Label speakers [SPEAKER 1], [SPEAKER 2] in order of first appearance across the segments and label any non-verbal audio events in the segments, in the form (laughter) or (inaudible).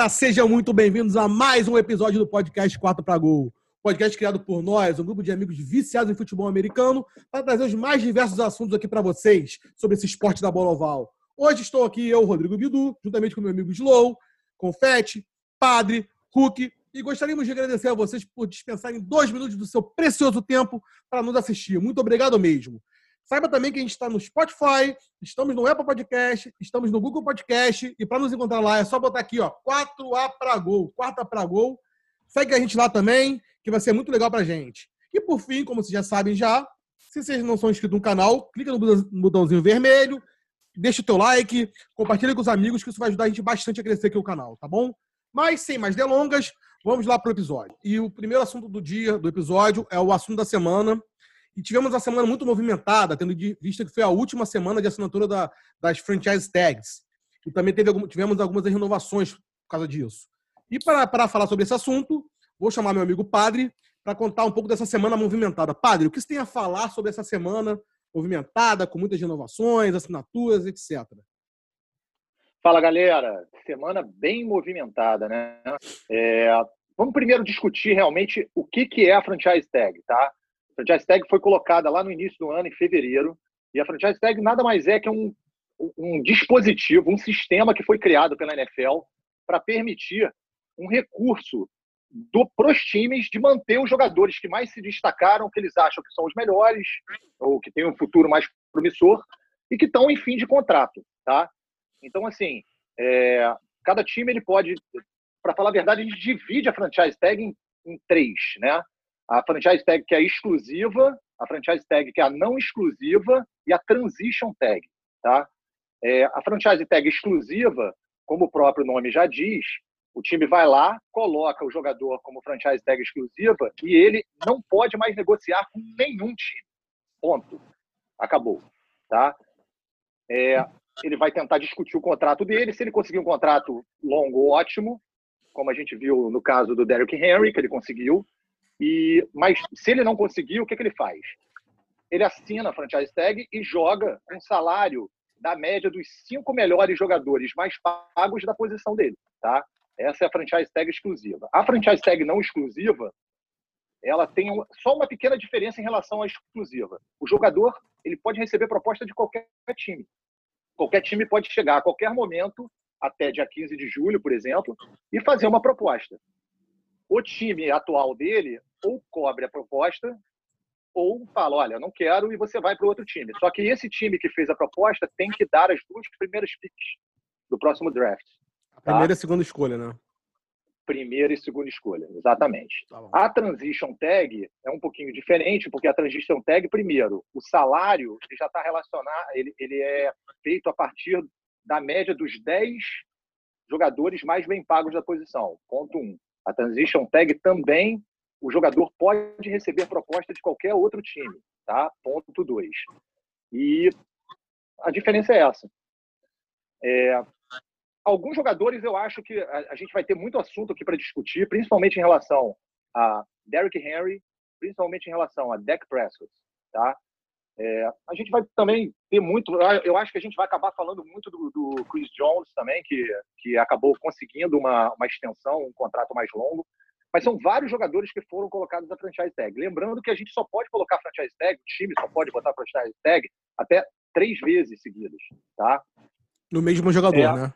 [SPEAKER 1] galera, sejam muito bem-vindos a mais um episódio do podcast 4 para Gol. Podcast criado por nós, um grupo de amigos viciados em futebol americano, para trazer os mais diversos assuntos aqui para vocês sobre esse esporte da bola oval. Hoje estou aqui eu, Rodrigo Bidu, juntamente com meu amigo Slow, Confete, Padre, Hulk, e gostaríamos de agradecer a vocês por dispensarem dois minutos do seu precioso tempo para nos assistir. Muito obrigado mesmo. Saiba também que a gente está no Spotify, estamos no Apple Podcast, estamos no Google Podcast. E para nos encontrar lá é só botar aqui, ó, 4A para gol, quarta para gol. Segue a gente lá também, que vai ser muito legal para gente. E por fim, como vocês já sabem já, se vocês não são inscritos no canal, clica no botãozinho vermelho, deixa o teu like, compartilha com os amigos, que isso vai ajudar a gente bastante a crescer aqui o canal, tá bom? Mas sem mais delongas, vamos lá para o episódio. E o primeiro assunto do dia, do episódio, é o assunto da semana, e tivemos uma semana muito movimentada, tendo de vista que foi a última semana de assinatura da, das franchise tags. E também teve, tivemos algumas renovações por causa disso. E para, para falar sobre esse assunto, vou chamar meu amigo Padre para contar um pouco dessa semana movimentada. Padre, o que você tem a falar sobre essa semana movimentada, com muitas renovações, assinaturas, etc.
[SPEAKER 2] Fala, galera. Semana bem movimentada, né? É, vamos primeiro discutir realmente o que, que é a franchise tag, tá? A franchise tag foi colocada lá no início do ano, em fevereiro, e a franchise tag nada mais é que um, um dispositivo, um sistema que foi criado pela NFL para permitir um recurso para os times de manter os jogadores que mais se destacaram, que eles acham que são os melhores, ou que têm um futuro mais promissor, e que estão em fim de contrato. Tá? Então, assim, é, cada time ele pode, para falar a verdade, a gente divide a franchise tag em, em três, né? A franchise tag que é exclusiva, a franchise tag que é a não exclusiva e a transition tag, tá? É, a franchise tag exclusiva, como o próprio nome já diz, o time vai lá, coloca o jogador como franchise tag exclusiva e ele não pode mais negociar com nenhum time. Ponto. Acabou, tá? É, ele vai tentar discutir o contrato dele. Se ele conseguir um contrato longo, ótimo, como a gente viu no caso do Derrick Henry, que ele conseguiu. E, mas se ele não conseguir, o que, que ele faz? Ele assina a franchise tag e joga um salário da média dos cinco melhores jogadores mais pagos da posição dele, tá? Essa é a franchise tag exclusiva. A franchise tag não exclusiva, ela tem só uma pequena diferença em relação à exclusiva. O jogador ele pode receber proposta de qualquer time. Qualquer time pode chegar a qualquer momento, até dia 15 de julho, por exemplo, e fazer uma proposta. O time atual dele ou cobre a proposta ou fala, olha, não quero e você vai para outro time. Só que esse time que fez a proposta tem que dar as duas primeiras picks do próximo draft.
[SPEAKER 1] A primeira tá? e segunda escolha, né?
[SPEAKER 2] Primeira e segunda escolha, exatamente. Tá a transition tag é um pouquinho diferente, porque a transition tag, primeiro, o salário ele já está relacionado, ele, ele é feito a partir da média dos 10 jogadores mais bem pagos da posição. Ponto 1. Um. A transition tag também o jogador pode receber proposta de qualquer outro time, tá? Ponto 2. E a diferença é essa. É, alguns jogadores eu acho que a, a gente vai ter muito assunto aqui para discutir, principalmente em relação a Derrick Henry, principalmente em relação a Dak Prescott, tá? É, a gente vai também ter muito. Eu acho que a gente vai acabar falando muito do, do Chris Jones também, que, que acabou conseguindo uma, uma extensão, um contrato mais longo. Mas são vários jogadores que foram colocados na franchise tag. Lembrando que a gente só pode colocar franchise tag, o time só pode botar franchise tag até três vezes seguidas, tá?
[SPEAKER 1] No mesmo jogador, é, né?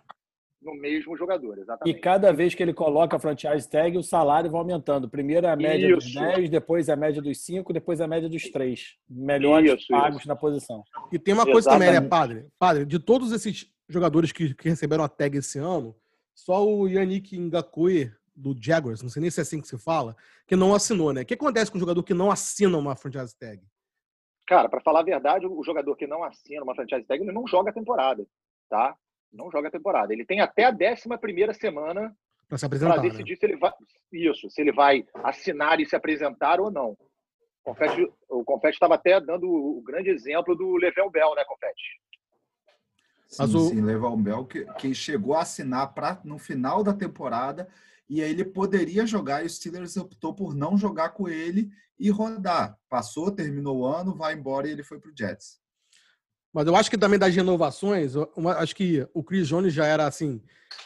[SPEAKER 2] No mesmo jogador, exatamente.
[SPEAKER 3] E cada vez que ele coloca a franchise tag, o salário vai aumentando. Primeiro é a média isso. dos 10, depois é a média dos 5, depois é a média dos 3. Melhores isso, pagos isso. na posição.
[SPEAKER 1] E tem uma coisa exatamente. também, né, padre? Padre, de todos esses jogadores que, que receberam a tag esse ano, só o Yannick Ngakwe do Jaguars, não sei nem se é assim que se fala, que não assinou, né? O que acontece com o jogador que não assina uma franchise tag?
[SPEAKER 2] Cara, para falar a verdade, o jogador que não assina uma franchise tag ele não joga a temporada, tá? Não joga a temporada. Ele tem até a 11 primeira semana
[SPEAKER 1] para se apresentar. Para
[SPEAKER 2] né? decidir né? se ele vai isso, se ele vai assinar e se apresentar ou não. Confete, o Confete estava até dando o grande exemplo do Level Bell, né, Confete?
[SPEAKER 4] Sim, Mas o... sim, Level Bell que, que chegou a assinar para no final da temporada e aí ele poderia jogar e o Steelers optou por não jogar com ele e rodar. Passou, terminou o ano, vai embora e ele foi para o Jets.
[SPEAKER 1] Mas eu acho que também das renovações, uma, acho que o Chris Jones já era assim,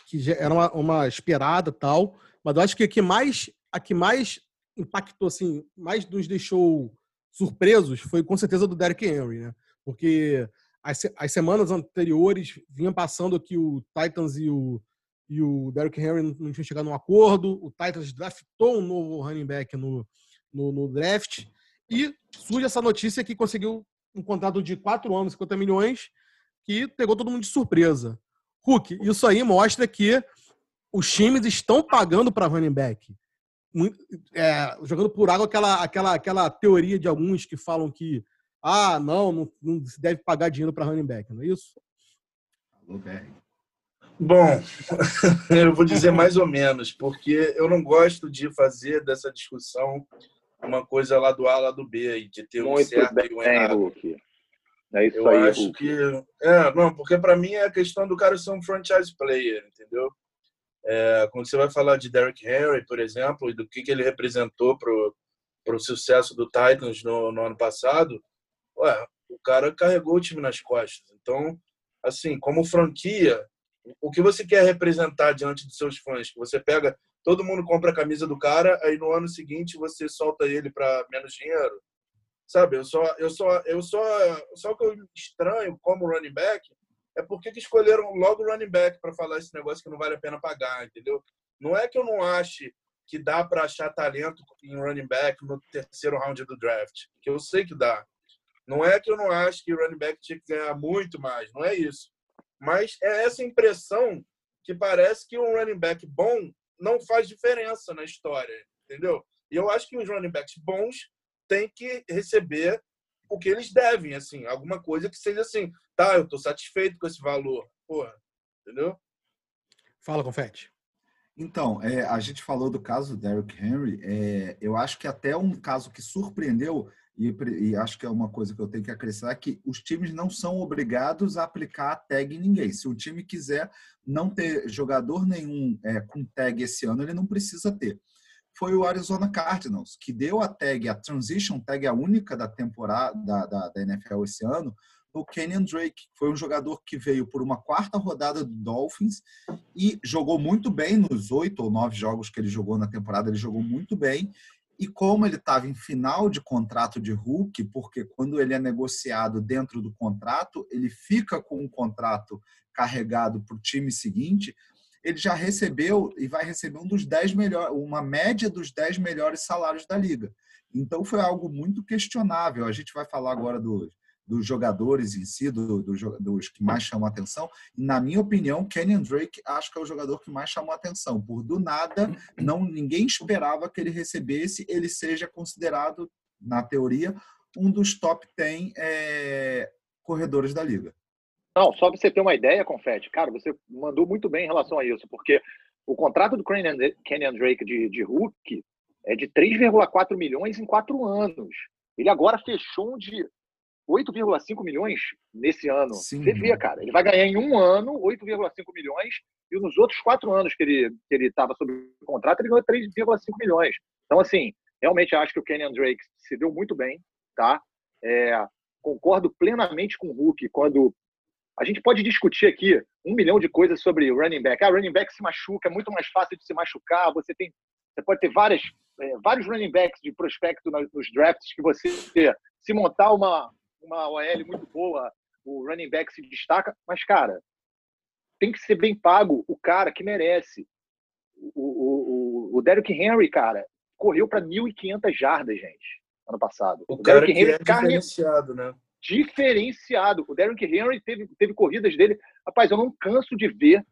[SPEAKER 1] que era uma, uma esperada tal, mas eu acho que a que mais, a que mais impactou, assim, mais nos deixou surpresos foi com certeza do Derrick Henry, né? Porque as, as semanas anteriores vinham passando que o Titans e o, e o Derrick Henry não tinham chegado a um acordo, o Titans draftou um novo running back no, no, no draft, e surge essa notícia que conseguiu um contrato de 4 anos, 50 milhões, que pegou todo mundo de surpresa. Hulk, isso aí mostra que os times estão pagando para running back. É, jogando por água aquela, aquela, aquela teoria de alguns que falam que ah, não, não, não se deve pagar dinheiro para running back, não é isso?
[SPEAKER 5] Alô, Bom, (laughs) eu vou dizer mais ou menos, porque eu não gosto de fazer dessa discussão uma coisa lá do A, lá do B, e de ter um Muito certo bem, e um errado. É isso eu aí, acho Hulk. que. É, não, porque para mim é a questão do cara ser um franchise player, entendeu? É, quando você vai falar de Derrick Henry, por exemplo, e do que, que ele representou para o sucesso do Titans no, no ano passado, ué, o cara carregou o time nas costas. Então, assim, como franquia, o que você quer representar diante dos seus fãs? Você pega, todo mundo compra a camisa do cara, aí no ano seguinte você solta ele para menos dinheiro. Sabe, eu só, eu só, eu só, só que eu estranho como running back é porque que escolheram logo running back para falar esse negócio que não vale a pena pagar, entendeu? Não é que eu não ache que dá para achar talento em running back no terceiro round do draft, que eu sei que dá. Não é que eu não acho que running back tinha que ganhar muito mais, não é isso. Mas é essa impressão que parece que um running back bom não faz diferença na história, entendeu? E eu acho que os running backs bons têm que receber o que eles devem, assim, alguma coisa que seja assim, tá, eu tô satisfeito com esse valor, porra, entendeu?
[SPEAKER 1] Fala, Confete.
[SPEAKER 4] Então, é, a gente falou do caso do Derrick Henry. É, eu acho que até um caso que surpreendeu e, e, acho que é uma coisa que eu tenho que acrescentar, que os times não são obrigados a aplicar a tag em ninguém. Se o time quiser não ter jogador nenhum é, com tag esse ano, ele não precisa ter. Foi o Arizona Cardinals, que deu a tag, a transition tag, a única da temporada da, da, da NFL esse ano, no Kenyon Drake. Foi um jogador que veio por uma quarta rodada do Dolphins e jogou muito bem nos oito ou nove jogos que ele jogou na temporada. Ele jogou muito bem e como ele estava em final de contrato de Hulk, porque quando ele é negociado dentro do contrato, ele fica com um contrato carregado para o time seguinte, ele já recebeu e vai receber um dos 10 melhores, uma média dos 10 melhores salários da liga. Então foi algo muito questionável. A gente vai falar agora do, dos jogadores em si, do, do, dos que mais chamam a atenção. E, na minha opinião, Kenyon Drake acho que é o jogador que mais chamou a atenção. Por do nada, não ninguém esperava que ele recebesse, ele seja considerado, na teoria, um dos top 10 é, corredores da liga.
[SPEAKER 2] Não, só para você ter uma ideia, Confete, cara, você mandou muito bem em relação a isso, porque o contrato do Kenyon Drake de, de Hulk é de 3,4 milhões em quatro anos. Ele agora fechou um de 8,5 milhões nesse ano. Sim. Você vê, cara, ele vai ganhar em um ano 8,5 milhões e nos outros quatro anos que ele que ele estava sob contrato ele ganhou 3,5 milhões. Então, assim, realmente acho que o Kenyon Drake se deu muito bem, tá? É, concordo plenamente com o Hulk quando a gente pode discutir aqui um milhão de coisas sobre running back. Ah, running back se machuca, é muito mais fácil de se machucar. Você tem, você pode ter várias, é, vários running backs de prospecto nos drafts que você se montar uma uma OL muito boa, o running back se destaca, mas, cara, tem que ser bem pago o cara que merece. O, o, o Derrick Henry, cara, correu para 1.500 jardas, gente, ano passado.
[SPEAKER 5] O, o cara Derrick Henry é diferenciado, né?
[SPEAKER 2] Diferenciado. O Derrick Henry teve, teve corridas dele. Rapaz, eu não canso de ver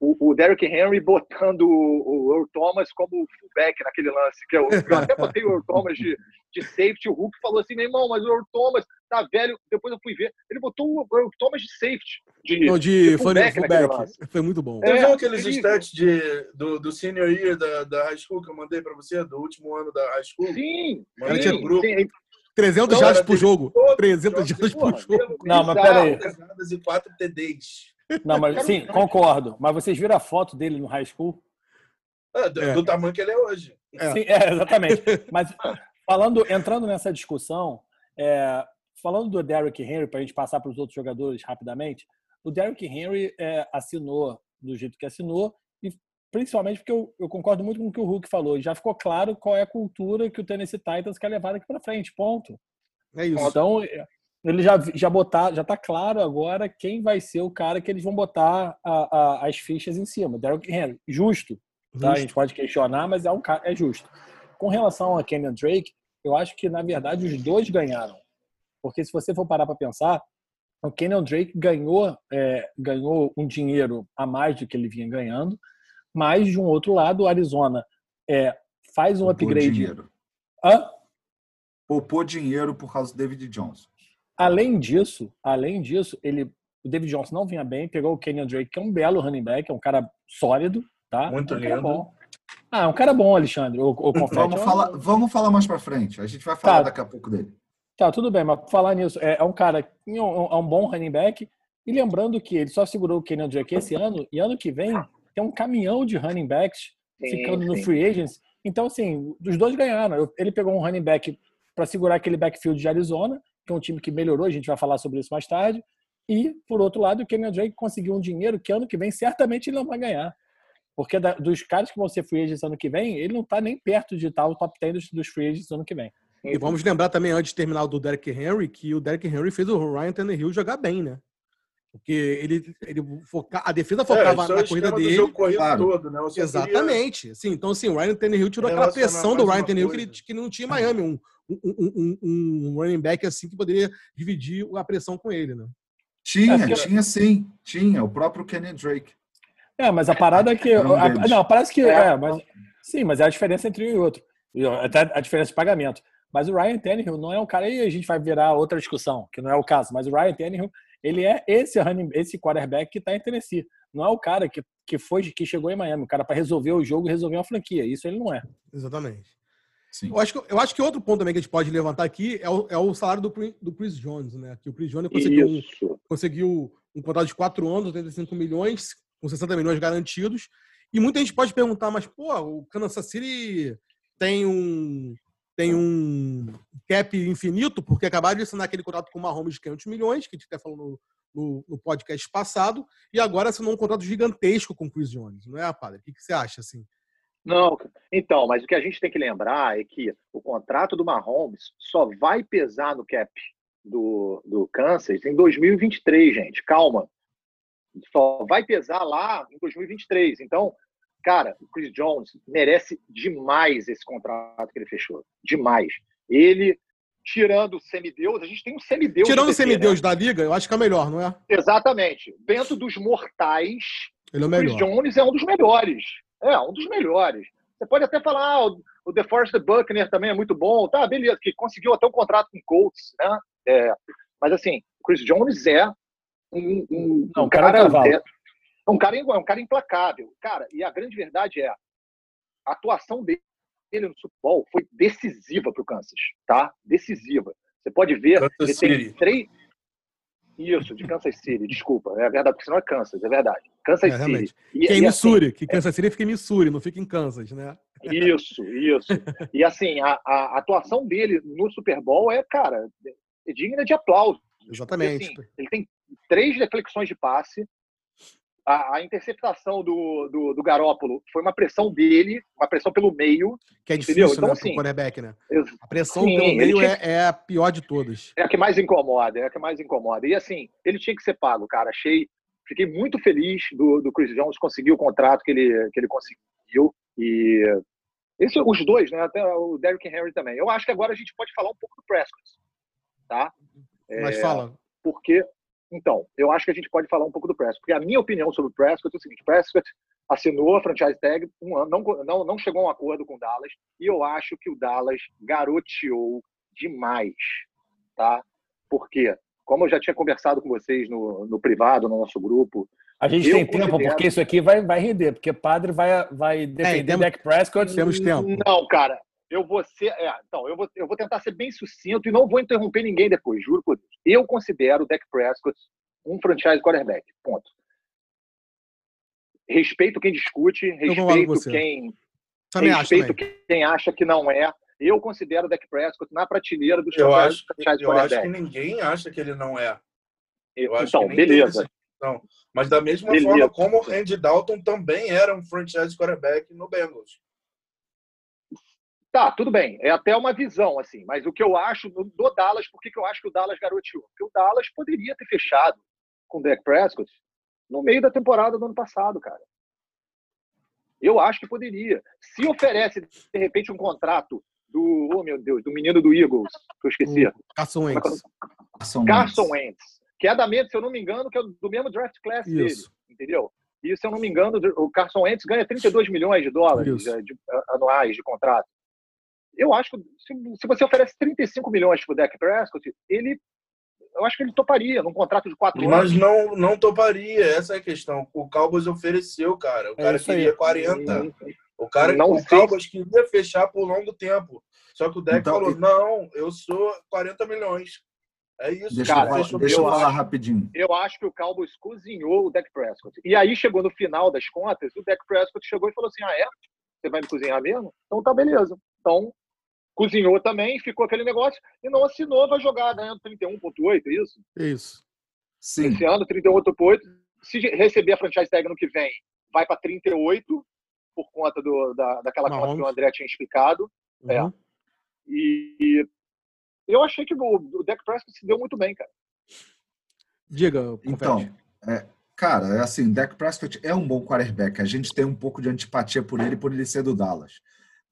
[SPEAKER 2] o, o Derrick Henry botando o, o Earl Thomas como fullback naquele lance. Que eu, eu até botei o Earl Thomas de, de safety. O Hulk falou assim: meu irmão, mas o Earl Thomas tá velho. Depois eu fui ver. Ele botou o Earl Thomas de safety.
[SPEAKER 1] De, Não, de, de fullback. fullback. Foi muito bom.
[SPEAKER 5] Você é, viu aqueles ele... stats de, do, do senior year da, da high school que eu mandei para você, do último ano da high school?
[SPEAKER 2] Sim.
[SPEAKER 5] Mandei sim, no grupo. Sim.
[SPEAKER 1] 300 então, jardas por jogo. 300 jardas por jogo.
[SPEAKER 3] Não, mas peraí.
[SPEAKER 5] E 4 TDs.
[SPEAKER 3] Não, mas sim, (laughs) concordo. Mas vocês viram a foto dele no high school?
[SPEAKER 5] É, do, é. do, tamanho que ele é hoje.
[SPEAKER 3] É. Sim, é, exatamente. (laughs) Mas falando, entrando nessa discussão, é, falando do Derrick Henry, para a gente passar para os outros jogadores rapidamente, o Derrick Henry é, assinou do jeito que assinou, e principalmente porque eu, eu, concordo muito com o que o Hulk falou. Já ficou claro qual é a cultura que o Tennessee Titans quer levar daqui para frente. Ponto. É isso. Então, ele já, já botar, já tá claro agora quem vai ser o cara que eles vão botar a, a, as fichas em cima. Derrick Henry, justo. Tá? A gente pode questionar, mas é, um, é justo. Com relação a Kenyon Drake, eu acho que, na verdade, os dois ganharam. Porque se você for parar para pensar, o Kenyon Drake ganhou, é, ganhou um dinheiro a mais do que ele vinha ganhando, mas, de um outro lado, o Arizona é, faz um Poupou upgrade.
[SPEAKER 4] Dinheiro. Hã? Poupou dinheiro por causa do David Johnson.
[SPEAKER 3] Além disso, além disso, ele, o David Johnson não vinha bem, pegou o Kenyon Drake, que é um belo running back, é um cara sólido, tá?
[SPEAKER 5] Muito
[SPEAKER 3] é um
[SPEAKER 5] lindo.
[SPEAKER 3] Ah, é um cara bom, Alexandre.
[SPEAKER 4] Vamos, falar, vamos falar mais para frente. A gente vai falar tá. daqui a pouco dele.
[SPEAKER 3] Tá, tudo bem, mas falar nisso, é, é um cara, é um, é um, bom running back. E lembrando que ele só segurou o Kenyon Drake esse ano, e ano que vem tem um caminhão de running backs sim, ficando sim. no free agents. Então, assim, os dois ganharam. Ele pegou um running back para segurar aquele backfield de Arizona, que é um time que melhorou, a gente vai falar sobre isso mais tarde. E, por outro lado, o Kenyon Drake conseguiu um dinheiro que ano que vem certamente ele não vai ganhar. Porque da, dos caras que vão ser free agents ano que vem, ele não está nem perto de estar o top 10 dos, dos free agents ano que vem.
[SPEAKER 1] E vamos lembrar também, antes de terminar do Derek Henry, que o Derek Henry fez o Ryan Tannehill jogar bem, né? Porque ele, ele foca, a defesa focava é, na corrida dele. Jogo
[SPEAKER 5] claro. todo, né?
[SPEAKER 1] Exatamente. Queria... Sim, então, assim, o Ryan Tannehill tirou aquela pressão do Ryan Tannehill que ele, que não tinha em Miami. Um, um, um, um, running back assim que poderia dividir a pressão com ele, né?
[SPEAKER 4] Tinha, é, tinha sim. Tinha, o próprio Kenny Drake.
[SPEAKER 3] É, mas a parada é que. A, não, parece que. É, mas, sim, mas é a diferença entre um e outro. Até a diferença de pagamento. Mas o Ryan Tannehill não é um cara, e a gente vai virar outra discussão, que não é o caso, mas o Ryan Tannehill, ele é esse running, esse quarterback que está em Tennessee. Não é o cara que, que foi que chegou em Miami, o cara para resolver o jogo e resolver uma franquia. Isso ele não é.
[SPEAKER 1] Exatamente. Sim. Eu, acho que, eu acho que outro ponto também que a gente pode levantar aqui é o, é o salário do, do Chris Jones, né? Que o Chris Jones conseguiu, um, conseguiu um contrato de 4 anos, 85 milhões, com 60 milhões garantidos. E muita gente pode perguntar, mas, pô, o Kansas City tem um, tem um cap infinito, porque acabaram de assinar aquele contrato com o Mahomes de 500 milhões, que a gente até falou no, no, no, podcast passado, e agora assinou um contrato gigantesco com o Chris Jones, não é, padre? O que, que você acha, assim?
[SPEAKER 2] Não, então, mas o que a gente tem que lembrar é que o contrato do Mahomes só vai pesar no cap do, do Kansas em 2023, gente. Calma. Só vai pesar lá em 2023. Então, Cara, o Chris Jones merece demais esse contrato que ele fechou. Demais. Ele, tirando o semideus, a gente tem um semideus.
[SPEAKER 1] Tirando o semideus né? da liga, eu acho que é melhor, não é?
[SPEAKER 2] Exatamente. Dentro dos mortais,
[SPEAKER 1] ele é o melhor.
[SPEAKER 2] Chris Jones é um dos melhores. É, um dos melhores. Você pode até falar, ah, o DeForest Buckner também é muito bom. Tá, beleza, que conseguiu até um contrato com o Colts, né? É, mas assim, o Chris Jones é um, um,
[SPEAKER 3] não, um cara, cara é,
[SPEAKER 2] é um cara, é um cara implacável. Cara, e a grande verdade é, a atuação dele no Super Bowl foi decisiva para o Kansas, tá? Decisiva. Você pode ver, Kansas ele City. tem três... Isso, de Kansas City, desculpa. É verdade, porque senão é Kansas, é verdade. Kansas é, City.
[SPEAKER 1] E, que é em Missouri, assim, que Kansas City fica em Missouri, não fica em Kansas, né?
[SPEAKER 2] Isso, isso. e assim, a, a atuação dele no Super Bowl é, cara, é digna de aplauso.
[SPEAKER 1] Exatamente.
[SPEAKER 2] Porque, assim, ele tem três deflexões de passe, a, a interceptação do, do, do, Garópolo foi uma pressão dele, uma pressão pelo meio.
[SPEAKER 1] Que é difícil, então, né, assim, quarterback, né? A pressão sim, pelo meio tinha... é, é, a pior de todas.
[SPEAKER 2] É a que mais incomoda, é a que mais incomoda. E assim, ele tinha que ser pago, cara. Achei, fiquei muito feliz do, do Chris Jones conseguir o contrato que ele, que ele conseguiu. E esse, os dois, né? Até o Derrick Henry também. Eu acho que agora a gente pode falar um pouco do Prescott, tá?
[SPEAKER 1] Mas é, fala.
[SPEAKER 2] Porque então, eu acho que a gente pode falar um pouco do Prescott, porque a minha opinião sobre o Prescott é o seguinte: Prescott assinou a franchise tag um ano, não, não, não chegou a um acordo com o Dallas, e eu acho que o Dallas garoteou demais, tá? Por quê? Como eu já tinha conversado com vocês no, no privado, no nosso grupo.
[SPEAKER 3] A gente tem considero... tempo, porque isso aqui vai, vai render, porque padre vai, vai defender é, temos, Dak Prescott.
[SPEAKER 1] Temos tempo.
[SPEAKER 2] Não, cara, eu vou ser. É, então, eu vou, eu vou tentar ser bem sucinto e não vou interromper ninguém depois, juro por Deus. Eu considero o Dak Prescott um franchise quarterback. Ponto. Respeito quem discute, respeito quem. respeito quem acha que não é. eu considero o Dak Prescott na prateleira dos
[SPEAKER 5] eu acho, eu acho que ninguém acha que ele não é.
[SPEAKER 2] Eu então, beleza.
[SPEAKER 5] Mas da mesma beleza. forma como o Andy Dalton também era um franchise quarterback no Bengals.
[SPEAKER 2] Tá, tudo bem. É até uma visão, assim. Mas o que eu acho do, Dallas, por que, que eu acho que o Dallas garoteou? Porque o Dallas poderia ter fechado com o Dak Prescott no meio da temporada do ano passado, cara. Eu acho que poderia. Se oferece, de repente, um contrato do, oh meu Deus, do menino do Eagles, que eu esqueci.
[SPEAKER 3] Carson é Wentz.
[SPEAKER 2] Carson Wentz. Que é da mesma, se eu não me engano, que é do mesmo draft class Isso. dele, entendeu? E se eu não me engano, o Carson Wentz ganha 32 milhões de dólares de, de, anuais de contrato. Eu acho que se, se você oferece 35 milhões para o Dak Prescott, ele eu acho que ele toparia num contrato de quatro
[SPEAKER 5] Mas anos. Mas não, não toparia, essa é a questão. O Cowboys ofereceu, cara. O é cara queria aí. 40. O cara não o Cowboys queria fechar por longo tempo. Só que o Dak então, falou: não, eu sou 40 milhões. É isso,
[SPEAKER 4] deixa cara. Eu, deixa eu, falar rapidinho.
[SPEAKER 2] Eu acho que o Cowboys cozinhou o Dak Prescott. E aí chegou no final das contas, o Dak Prescott chegou e falou assim: ah, é? Você vai me cozinhar mesmo? Então tá beleza. Então cozinhou também, ficou aquele negócio e não assinou, vai jogar ganhando 31,8, é isso?
[SPEAKER 3] Isso.
[SPEAKER 2] Sim. Esse ano, 38,8. Se receber a franchise tag no que vem, vai para 38, por conta do, da, daquela conta que o André tinha explicado. É. Uhum. É. E eu achei que o, o Dak Prescott se deu muito bem, cara.
[SPEAKER 3] Diga,
[SPEAKER 4] Então, é, cara, é assim, Dak Prescott é um bom quarterback. A gente tem um pouco de antipatia por ele, por ele ser do Dallas.